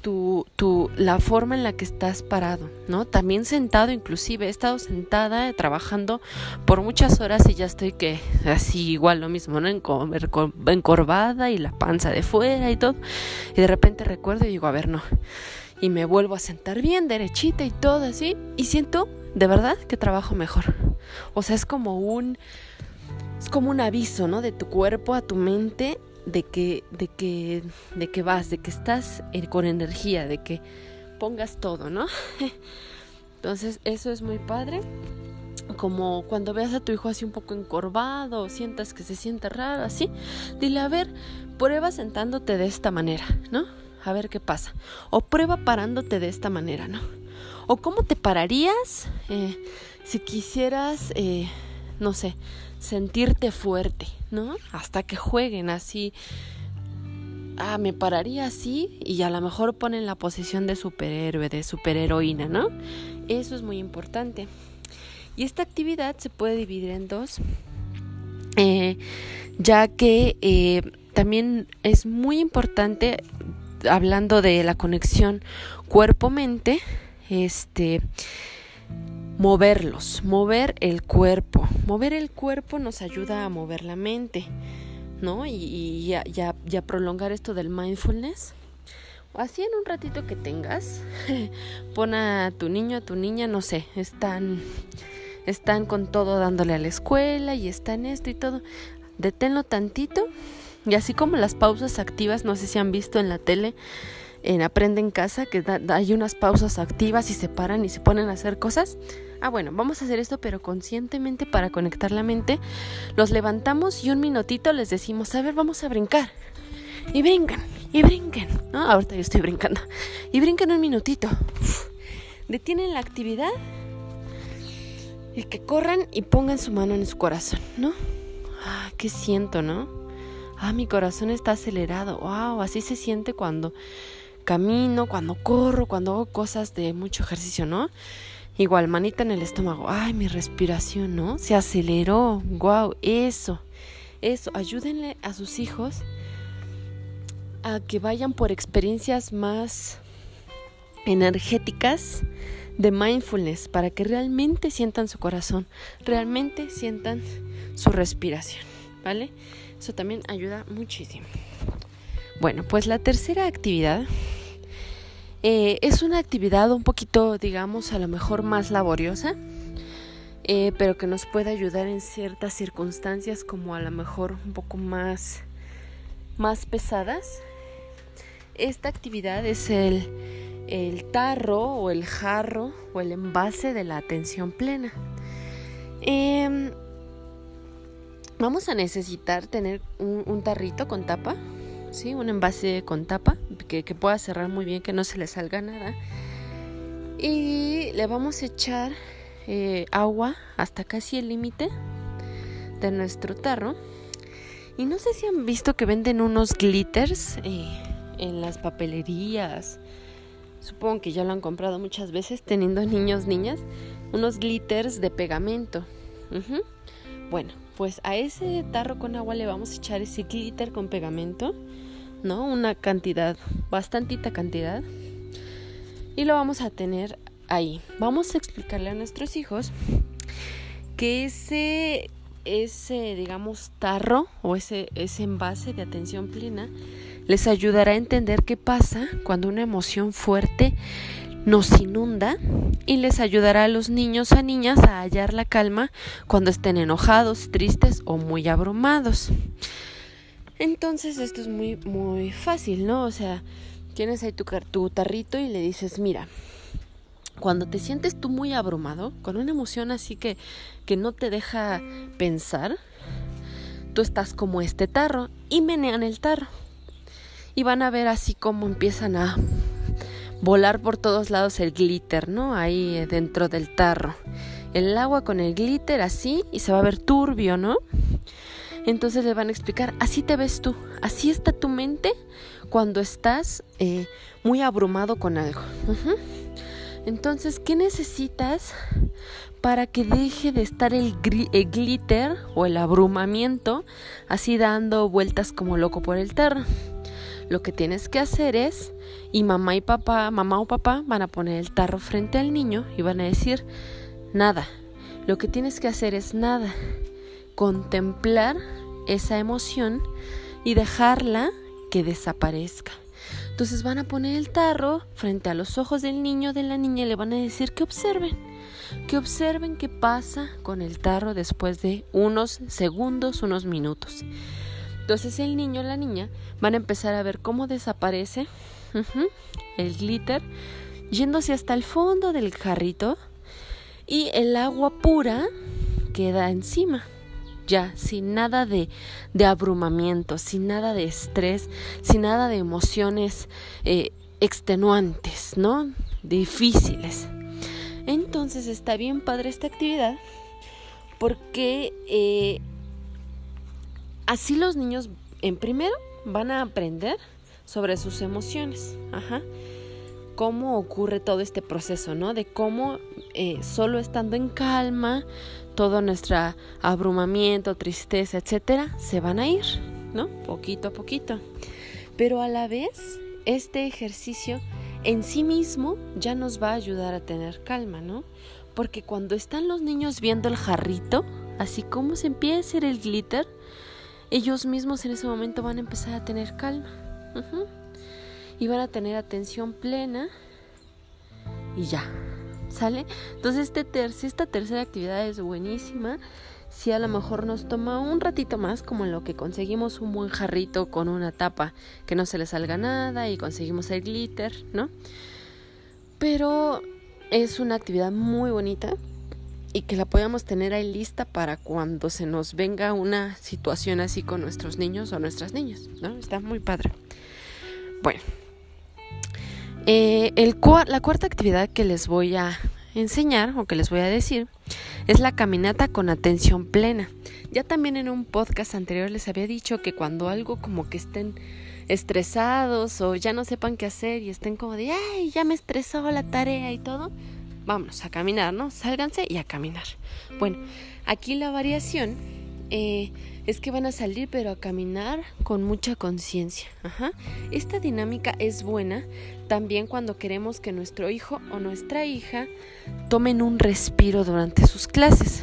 [SPEAKER 1] tu, tu, la forma en la que estás parado, ¿no? También sentado, inclusive, he estado sentada trabajando por muchas horas y ya estoy que así igual lo mismo, ¿no? Encorvada y la panza de fuera y todo. Y de repente recuerdo y digo, a ver, no. Y me vuelvo a sentar bien, derechita y todo así. Y siento de verdad que trabajo mejor. O sea, es como un es como un aviso, ¿no? De tu cuerpo a tu mente de que de que de que vas, de que estás con energía, de que pongas todo, ¿no? Entonces, eso es muy padre. como cuando veas a tu hijo así un poco encorvado o sientas que se siente raro, así, dile, a ver, prueba sentándote de esta manera, ¿no? A ver qué pasa. O prueba parándote de esta manera, ¿no? O cómo te pararías eh, si quisieras, eh, no sé, sentirte fuerte, ¿no? Hasta que jueguen así. Ah, me pararía así y a lo mejor ponen la posición de superhéroe, de superheroína, ¿no? Eso es muy importante. Y esta actividad se puede dividir en dos, eh, ya que también es muy importante, hablando de la conexión cuerpo-mente, este, moverlos, mover el cuerpo. Mover el cuerpo nos ayuda a mover la mente, ¿no? Y, y a, prolongar esto del mindfulness. Así en un ratito que tengas, pon a tu niño, a tu niña, no sé, están están con todo dándole a la escuela y están esto y todo. Deténlo tantito y así como las pausas activas, no sé si han visto en la tele, en Aprende en Casa, que hay unas pausas activas y se paran y se ponen a hacer cosas. Ah, bueno, vamos a hacer esto, pero conscientemente para conectar la mente. Los levantamos y un minutito les decimos, a ver, vamos a brincar. Y brincan, y brinquen. No, ahorita yo estoy brincando. Y brinquen un minutito. Detienen la actividad y que corran y pongan su mano en su corazón, ¿no? Ah, ¿qué siento, no? Ah, mi corazón está acelerado. Wow, así se siente cuando camino, cuando corro, cuando hago cosas de mucho ejercicio, ¿no? Igual, manita en el estómago. Ay, mi respiración, ¿no? Se aceleró. Wow, eso. Eso, ayúdenle a sus hijos a que vayan por experiencias más energéticas de mindfulness para que realmente sientan su corazón, realmente sientan su respiración, ¿vale? Eso también ayuda muchísimo. Bueno, pues la tercera actividad eh, es una actividad un poquito, digamos, a lo mejor más laboriosa, eh, pero que nos puede ayudar en ciertas circunstancias como a lo mejor un poco más, más pesadas. Esta actividad es el el tarro o el jarro o el envase de la atención plena. Em, vamos a necesitar tener un, tarrito con tapa, ¿sí? un envase con tapa que, pueda cerrar muy bien, que no se le salga nada. Y le vamos a echar eh, agua hasta casi el límite de nuestro tarro. Y no sé si han visto que venden unos glitters eh, en las papelerías supongo que ya lo han comprado muchas veces teniendo niños, niñas, unos glitters de pegamento. Bueno, pues a ese tarro con agua le vamos a echar ese glitter con pegamento, ¿no? Una cantidad, bastantita cantidad. Y lo vamos a tener ahí. Vamos a explicarle a nuestros hijos que ese, ese digamos, tarro o ese, ese envase de atención plena les ayudará a entender qué pasa cuando una emoción fuerte nos inunda y les ayudará a los niños a niñas a hallar la calma cuando estén enojados, tristes o muy abrumados. Entonces esto es muy muy fácil, ¿no? O sea, tienes ahí tu, tarrito y le dices, mira, cuando te sientes tú muy abrumado, con una emoción así que, que no te deja pensar, tú estás como este tarro y menean el tarro y van a ver así como empiezan a volar por todos lados el glitter, ¿no? Ahí eh, dentro del tarro. El agua con el glitter así y se va a ver turbio, ¿no? Entonces le van a explicar, así te ves tú, así está tu mente cuando estás eh, muy abrumado con algo. Entonces, ¿qué necesitas para que deje de estar el, el, glitter o el abrumamiento así dando vueltas como loco por el tarro? Lo que tienes que hacer es, y mamá y papá, mamá o papá van a poner el tarro frente al niño y van a decir, nada. Lo que tienes que hacer es nada. Contemplar esa emoción y dejarla que desaparezca. Entonces van a poner el tarro frente a los ojos del niño de la niña y le van a decir que observen, que observen qué pasa con el tarro después de unos segundos, unos minutos. Entonces el niño o la niña van a empezar a ver cómo desaparece el glitter yéndose hasta el fondo del jarrito y el agua pura queda encima ya, sin nada de, de, abrumamiento, sin nada de estrés, sin nada de emociones eh, extenuantes, ¿no? Difíciles. Entonces está bien padre esta actividad porque eh, así los niños en primero van a aprender sobre sus emociones, ajá, cómo ocurre todo este proceso, ¿no? De cómo eh, solo estando en calma, todo nuestro abrumamiento, tristeza, etcétera, se van a ir, ¿no? Poquito a poquito. Pero a la vez, este ejercicio en sí mismo ya nos va a ayudar a tener calma, ¿no? Porque cuando están los niños viendo el jarrito, así como se empieza a hacer el glitter, ellos mismos en ese momento van a empezar a tener calma. Y van a tener atención plena y ya. ¿Sale? Entonces este esta tercera actividad es buenísima. Si a lo mejor nos toma un ratito más, como en lo que conseguimos un buen jarrito con una tapa que no se le salga nada y conseguimos el glitter, ¿no? Pero es una actividad muy bonita y que la podamos tener ahí lista para cuando se nos venga una situación así con nuestros niños o nuestras niñas, ¿no? Está muy padre. Bueno, eh, la cuarta actividad que les voy a enseñar o que les voy a decir es la caminata con atención plena. Ya también en un podcast anterior les había dicho que cuando algo como que estén estresados o ya no sepan qué hacer y estén como de, ay, ya me estresó la tarea y todo, vámonos a caminar, ¿no? Sálganse y a caminar. Bueno, aquí la variación eh, es que van a salir pero a caminar con mucha conciencia. Esta dinámica es buena también cuando queremos que nuestro hijo o nuestra hija tomen un respiro durante sus clases.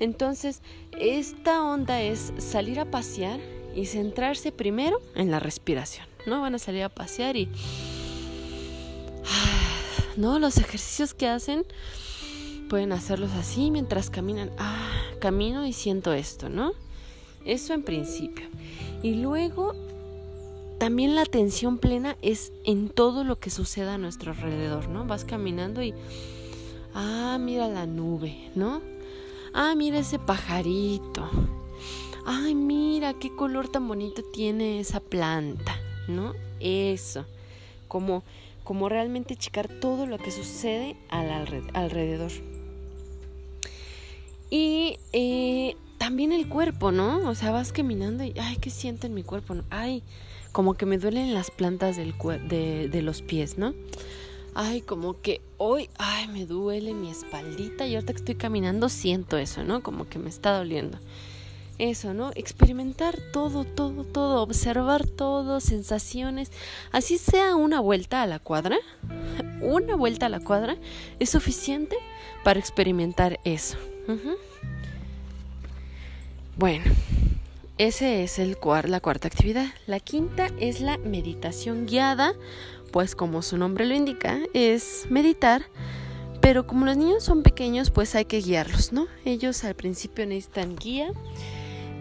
[SPEAKER 1] Entonces, esta onda es salir a pasear y centrarse primero en la respiración. ¿No? Van a salir a pasear y... ¿No? Los ejercicios que hacen pueden hacerlos así mientras caminan. Ah, camino y siento esto, ¿no? Eso en principio. Y luego también la atención plena es en todo lo que suceda a nuestro alrededor, ¿no? Vas caminando y ah, mira la nube, ¿no? Ah, mira ese pajarito ay, mira qué color tan bonito tiene esa planta, ¿no? Eso, como, como realmente checar todo lo que sucede al alrededor. Y eh, también el cuerpo, ¿no? O sea, vas caminando y, ay, ¿qué siento en mi cuerpo? Ay, como que me duelen las plantas de, de los pies, ¿no? Ay, como que hoy, ay, me duele mi espaldita y ahorita que estoy caminando siento eso, ¿no? Como que me está doliendo eso, ¿no? Experimentar todo, todo, todo, observar todo, sensaciones, así sea una vuelta a la cuadra, una vuelta a la cuadra es suficiente para experimentar eso. Bueno, ese es el la cuarta actividad. La quinta es la meditación guiada, pues como su nombre lo indica, es meditar pero como los niños son pequeños, pues hay que guiarlos, ¿no? Ellos al principio necesitan guía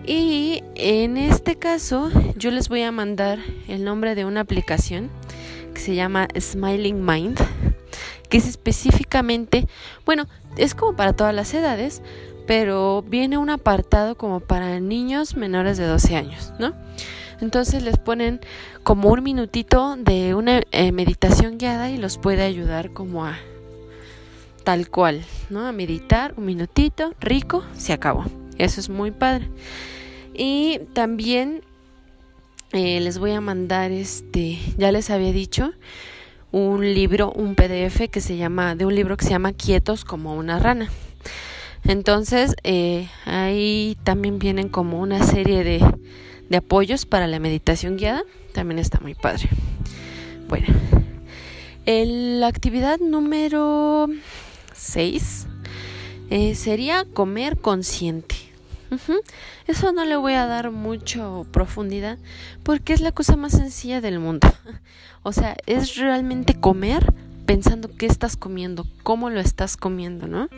[SPEAKER 1] y en este caso yo les voy a mandar el nombre de una aplicación que se llama Smiling Mind, que es específicamente, bueno, es como para todas las edades, pero viene un apartado como para niños menores de 12 años, ¿no? Entonces les ponen como un minutito de una eh, meditación guiada y los puede ayudar como a tal cual, ¿no? A meditar un minutito, rico, se acabó. Eso es muy padre. Y también eh, les voy a mandar este, ya les había dicho, un libro, un PDF que se llama, de un libro que se llama Quietos como una rana. Entonces, eh, ahí también vienen como una serie de, de apoyos para la meditación guiada. También está muy padre. Bueno, la actividad número 6 eh, sería comer consciente. Eso no le voy a dar mucho profundidad porque es la cosa más sencilla del mundo. O sea, es realmente comer pensando qué estás comiendo, cómo lo estás comiendo, ¿no?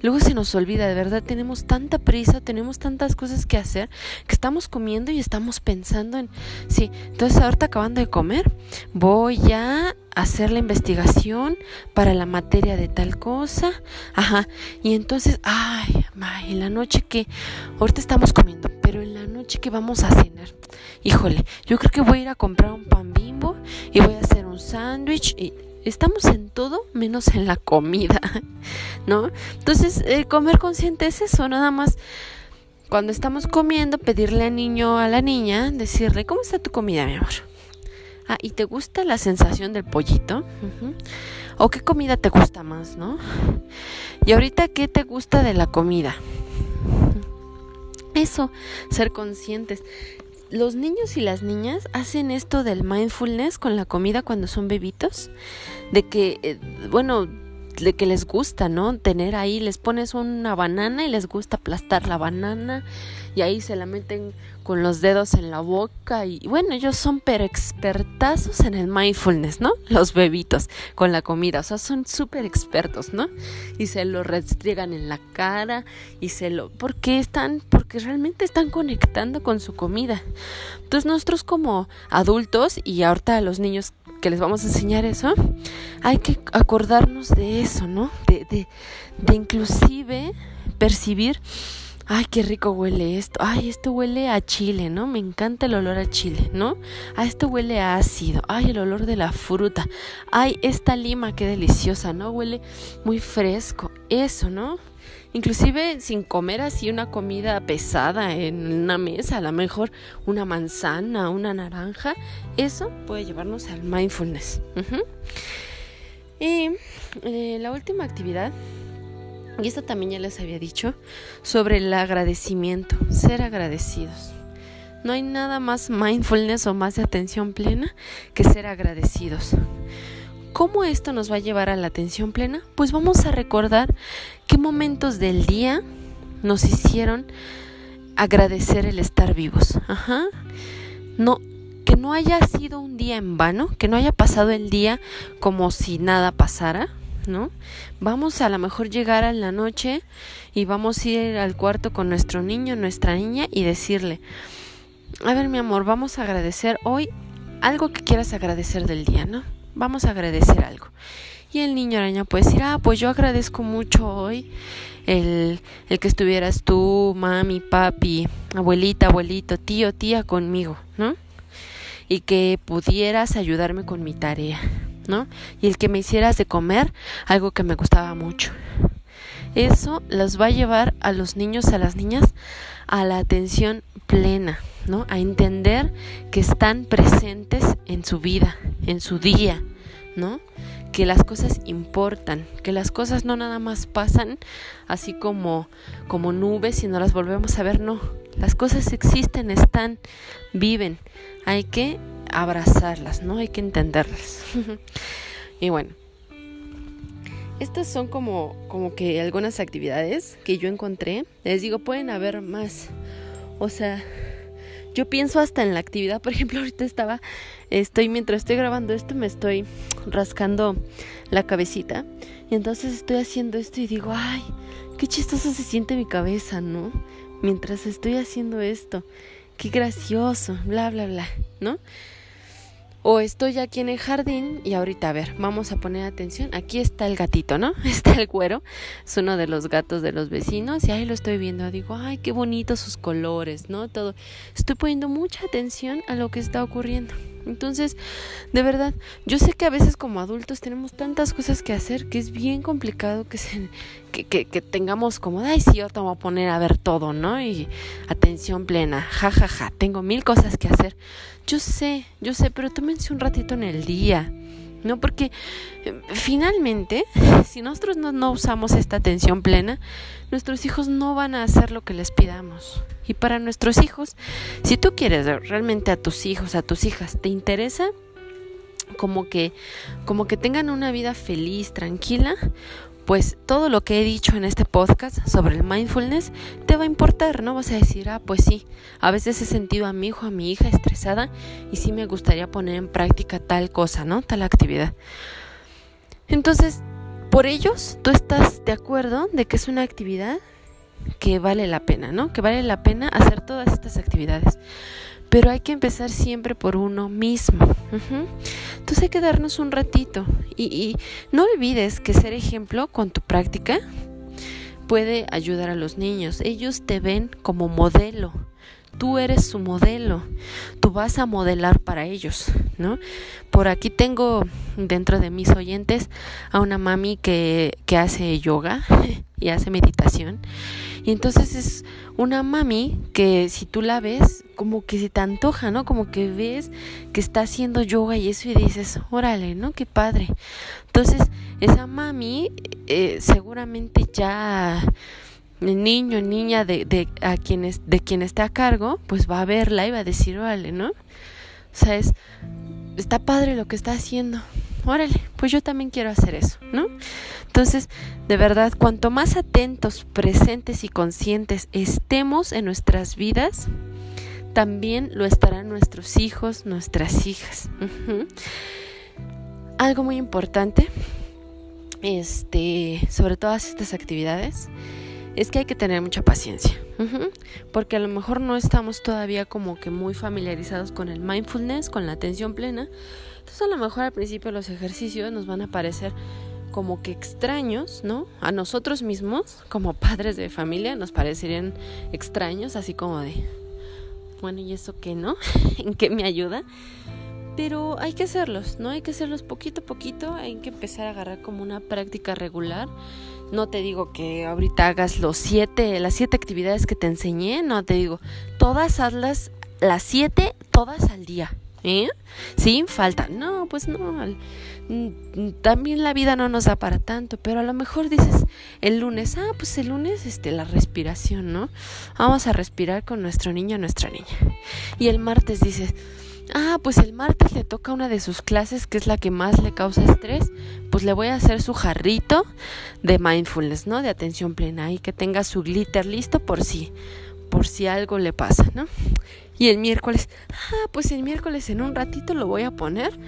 [SPEAKER 1] Luego se nos olvida, de verdad, tenemos tanta prisa, tenemos tantas cosas que hacer, que estamos comiendo y estamos pensando en, sí, entonces ahorita acabando de comer, voy a hacer la investigación para la materia de tal cosa. Ajá. Y entonces, ay, en la noche que ahorita estamos comiendo, pero en la noche que vamos a cenar. Híjole, yo creo que voy a ir a comprar un pan bimbo y voy a hacer un sándwich y estamos en todo menos en la comida, ¿no? Entonces, comer consciente es eso, nada más cuando estamos comiendo, pedirle al niño, a la niña, decirle, ¿cómo está tu comida, mi amor? Ah, ¿y te gusta la sensación del pollito? ¿O qué comida te gusta más, no? Y ahorita, ¿qué te gusta de la comida? Eso, ser conscientes. Los niños y las niñas hacen esto del mindfulness con la comida cuando son bebitos, de que, eh, bueno, de que les gusta, ¿no? Tener ahí, les pones una banana y les gusta aplastar la banana y ahí se la meten con los dedos en la boca y bueno, ellos son pero expertazos en el mindfulness, ¿no? Los bebitos con la comida, o sea, son súper expertos, ¿no? Y se lo restriegan en la cara y se lo... porque están, porque realmente están conectando con su comida. Entonces nosotros como adultos y ahorita a los niños que les vamos a enseñar eso, hay que acordarnos de eso, ¿no? De, de, de inclusive percibir, ay, qué rico huele esto, ay, esto huele a chile, ¿no? Me encanta el olor a chile, ¿no? Ah, esto huele a ácido, ay, el olor de la fruta, ay, esta lima, qué deliciosa, ¿no? Huele muy fresco, eso, ¿no? inclusive sin comer así una comida pesada en una mesa, a lo mejor una manzana, una naranja, eso puede llevarnos al mindfulness. Y eh, la última actividad, y esto también ya les había dicho, sobre el agradecimiento, ser agradecidos. No hay nada más mindfulness o más de atención plena que ser agradecidos. ¿Cómo esto nos va a llevar a la atención plena? Pues vamos a recordar qué momentos del día nos hicieron agradecer el estar vivos. Ajá. No, que no haya sido un día en vano, que no haya pasado el día como si nada pasara, ¿no? Vamos a lo mejor llegar a la noche y vamos a ir al cuarto con nuestro niño, nuestra niña y decirle, a ver mi amor, vamos a agradecer hoy algo que quieras agradecer del día, ¿no? vamos a agradecer algo. Y el niño araña puede decir, ah, pues yo agradezco mucho hoy el, el que estuvieras tú, mami, papi, abuelita, abuelito, tío, tía conmigo, ¿no? Y que pudieras ayudarme con mi tarea, ¿no? Y el que me hicieras de comer algo que me gustaba mucho. Eso los va a llevar a los niños, a las niñas, a la atención plena, ¿no? A entender que están presentes en su vida, en su día, ¿no? Que las cosas importan, que las cosas no nada más pasan así como como nubes y no las volvemos a ver, no. Las cosas existen, están, viven. Hay que abrazarlas, ¿no? Hay que entenderlas. y bueno, estas son como, como que algunas actividades que yo encontré. Les digo, pueden haber más. O sea, yo pienso hasta en la actividad. Por ejemplo, ahorita estaba, estoy, mientras estoy grabando esto, me estoy rascando la cabecita. Y entonces estoy haciendo esto y digo, ay, qué chistoso se siente mi cabeza, ¿no? Mientras estoy haciendo esto. Qué gracioso, bla, bla, bla, ¿no? O estoy aquí en el jardín y ahorita, a ver, vamos a poner atención. Aquí está el gatito, ¿no? Está el cuero. Es uno de los gatos de los vecinos y ahí lo estoy viendo. Digo, ay, qué bonitos sus colores, ¿no? Todo. Estoy poniendo mucha atención a lo que está ocurriendo. Entonces, de verdad, yo sé que a veces como adultos tenemos tantas cosas que hacer que es bien complicado que, se, que, que, que tengamos como, ay, sí, yo te voy a poner a ver todo, ¿no? Y atención plena, ja, ja, ja, tengo mil cosas que hacer. Yo sé, yo sé, pero tómense un ratito en el día. ¿No? Porque eh, finalmente, si nosotros no, no, usamos esta atención plena, nuestros hijos no van a hacer lo que les pidamos. Y para nuestros hijos, si tú quieres realmente a tus hijos, a tus hijas, te interesa como que, como que tengan una vida feliz, tranquila, pues todo lo que he dicho en este podcast sobre el mindfulness te va a importar, ¿no? Vas a decir, ah, pues sí, a veces he sentido a mi hijo, a mi hija estresada y sí me gustaría poner en práctica tal cosa, ¿no? Tal actividad. Entonces, por ellos, tú estás de acuerdo de que es una actividad que vale la pena, ¿no? Que vale la pena hacer todas estas actividades. Pero hay que empezar siempre por uno mismo. Entonces hay que darnos un ratito y, y no olvides que ser ejemplo con tu práctica puede ayudar a los niños. Ellos te ven como modelo. Tú eres su modelo. Tú vas a modelar para ellos, ¿no? Por aquí tengo dentro de mis oyentes a una mami que, que hace yoga y hace meditación. Y entonces es una mami que si tú la ves, como que se te antoja, ¿no? Como que ves que está haciendo yoga y eso y dices, órale, ¿no? Qué padre. Entonces, esa mami eh, seguramente ya el niño, niña de, de, a quienes, de quien está a cargo, pues va a verla y va a decir, órale, ¿no? O sea, es, está padre lo que está haciendo. Órale, pues yo también quiero hacer eso, ¿no? Entonces, de verdad, cuanto más atentos, presentes y conscientes estemos en nuestras vidas, también lo estarán nuestros hijos, nuestras hijas. Algo muy importante, este, sobre todas estas actividades, es que hay que tener mucha paciencia, porque a lo mejor no estamos todavía como que muy familiarizados con el mindfulness, con la atención plena. Entonces a lo mejor al principio los ejercicios nos van a parecer como que extraños, ¿no? A nosotros mismos, como padres de familia, nos parecerían extraños, así como de, bueno, ¿y eso qué, no? ¿En qué me ayuda? Pero hay que hacerlos, ¿no? Hay que hacerlos poquito a poquito, hay que empezar a agarrar como una práctica regular. No te digo que ahorita hagas los siete, las siete actividades que te enseñé, no te digo, todas hazlas, las siete, todas al día, ¿eh? Sin falta. No, pues no. Mm, también la vida no nos da para tanto, pero a lo mejor dices el lunes, ah, pues el lunes este la respiración, ¿no? Vamos a respirar con nuestro niño nuestra niña. Y el martes dices, ah, pues el martes le toca una de sus clases que es la que más le causa estrés, pues le voy a hacer su jarrito de mindfulness, ¿no? De atención plena y que tenga su glitter listo por si por si algo le pasa, ¿no? Y el miércoles, ah, pues el miércoles en un ratito lo voy a poner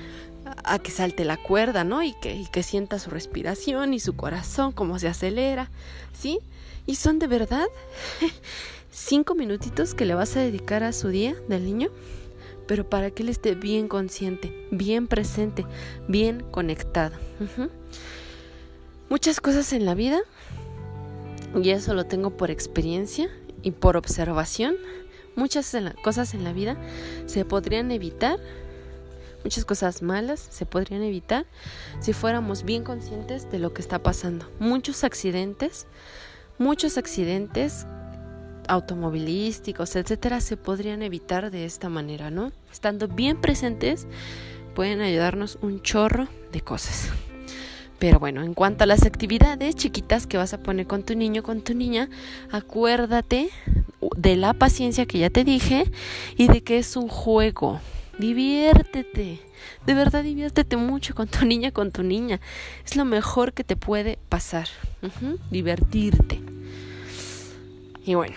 [SPEAKER 1] a que salte la cuerda, ¿no? Y que, y que sienta su respiración y su corazón, cómo se acelera, ¿sí? Y son de verdad cinco minutitos que le vas a dedicar a su día del niño, pero para que él esté bien consciente, bien presente, bien conectado. Muchas cosas en la vida, y eso lo tengo por experiencia y por observación, muchas cosas en la vida se podrían evitar Muchas cosas malas se podrían evitar si fuéramos bien conscientes de lo que está pasando. Muchos accidentes, muchos accidentes automovilísticos, etcétera, se podrían evitar de esta manera, ¿no? Estando bien presentes, pueden ayudarnos un chorro de cosas. Pero bueno, en cuanto a las actividades chiquitas que vas a poner con tu niño, con tu niña, acuérdate de la paciencia que ya te dije y de que es un juego. Diviértete. De verdad, diviértete mucho con tu niña, con tu niña. Es lo mejor que te puede pasar. Divertirte. Y bueno.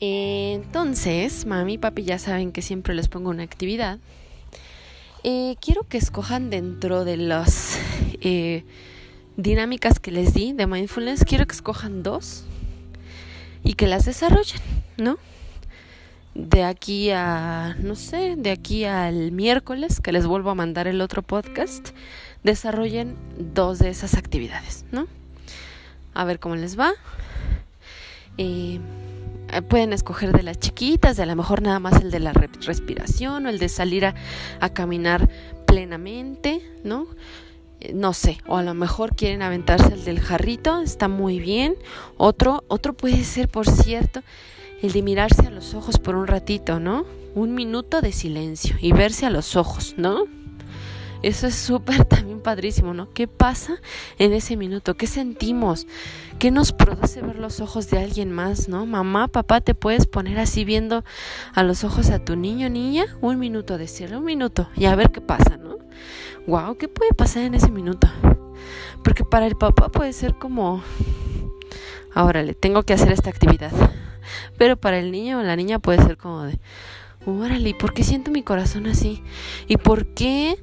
[SPEAKER 1] Entonces, mami y papi ya saben que siempre les pongo una actividad. Eh, quiero que escojan dentro de las eh, dinámicas que les di de mindfulness, quiero que escojan dos y que las desarrollen, ¿no? de aquí a, no sé, de aquí al miércoles, que les vuelvo a mandar el otro podcast, desarrollen dos de esas actividades, ¿no? A ver cómo les va. Eh, pueden escoger de las chiquitas, de a lo mejor nada más el de la respiración o el de salir a, a caminar plenamente, ¿no? Eh, no sé, o a lo mejor quieren aventarse el del jarrito, está muy bien. Otro, otro puede ser, por cierto, el de mirarse a los ojos por un ratito, ¿no? Un minuto de silencio y verse a los ojos, ¿no? Eso es súper también padrísimo, ¿no? ¿Qué pasa en ese minuto? ¿Qué sentimos? ¿Qué nos produce ver los ojos de alguien más, no? Mamá, papá, te puedes poner así viendo a los ojos a tu niño, niña, un minuto, decirle un minuto y a ver qué pasa, ¿no? Wow, ¿qué puede pasar en ese minuto? Porque para el papá puede ser como, ahora le tengo que hacer esta actividad pero para el niño o la niña puede ser como de, órale, ¿y por qué siento mi corazón así? ¿Y por qué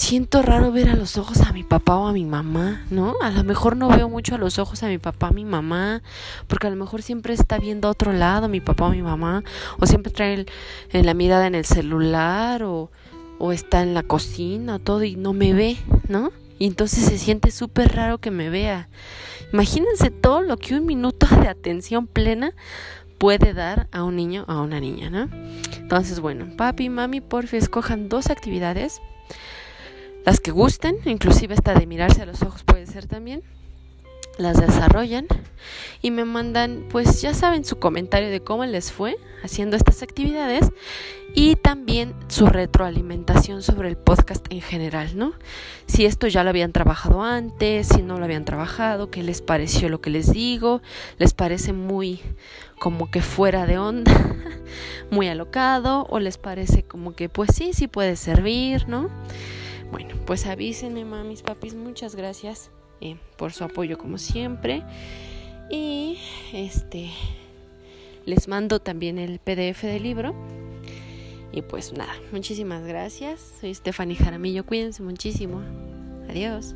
[SPEAKER 1] siento raro ver a los ojos a mi papá o a mi mamá, ¿no? A lo mejor no veo mucho a los ojos a mi papá, a mi mamá, porque a lo mejor siempre está viendo a otro lado mi papá o mi mamá, o siempre trae en la mirada en el celular, o, está en la cocina, todo, y no me ve, ¿no? Y entonces se siente súper raro que me vea. Imagínense todo lo que un minuto de atención plena puede dar a un niño o a una niña, ¿no? Entonces, bueno, papi mami, porfi, escojan dos actividades las que gusten, inclusive hasta de mirarse a los ojos puede ser también, las desarrollan y me mandan, pues ya saben, su comentario de cómo les fue haciendo estas actividades y también su retroalimentación sobre el podcast en general, ¿no? Si esto ya lo habían trabajado antes, si no lo habían trabajado, qué les pareció lo que les digo, les parece muy como que fuera de onda, muy alocado o les parece como que pues sí, sí puede servir, ¿no? Bueno, pues avísenme, mamis, papis, muchas gracias eh, por su apoyo como siempre. Y este les mando también el PDF del libro. Y pues nada, muchísimas gracias. Soy Stephanie Jaramillo, cuídense muchísimo. Adiós.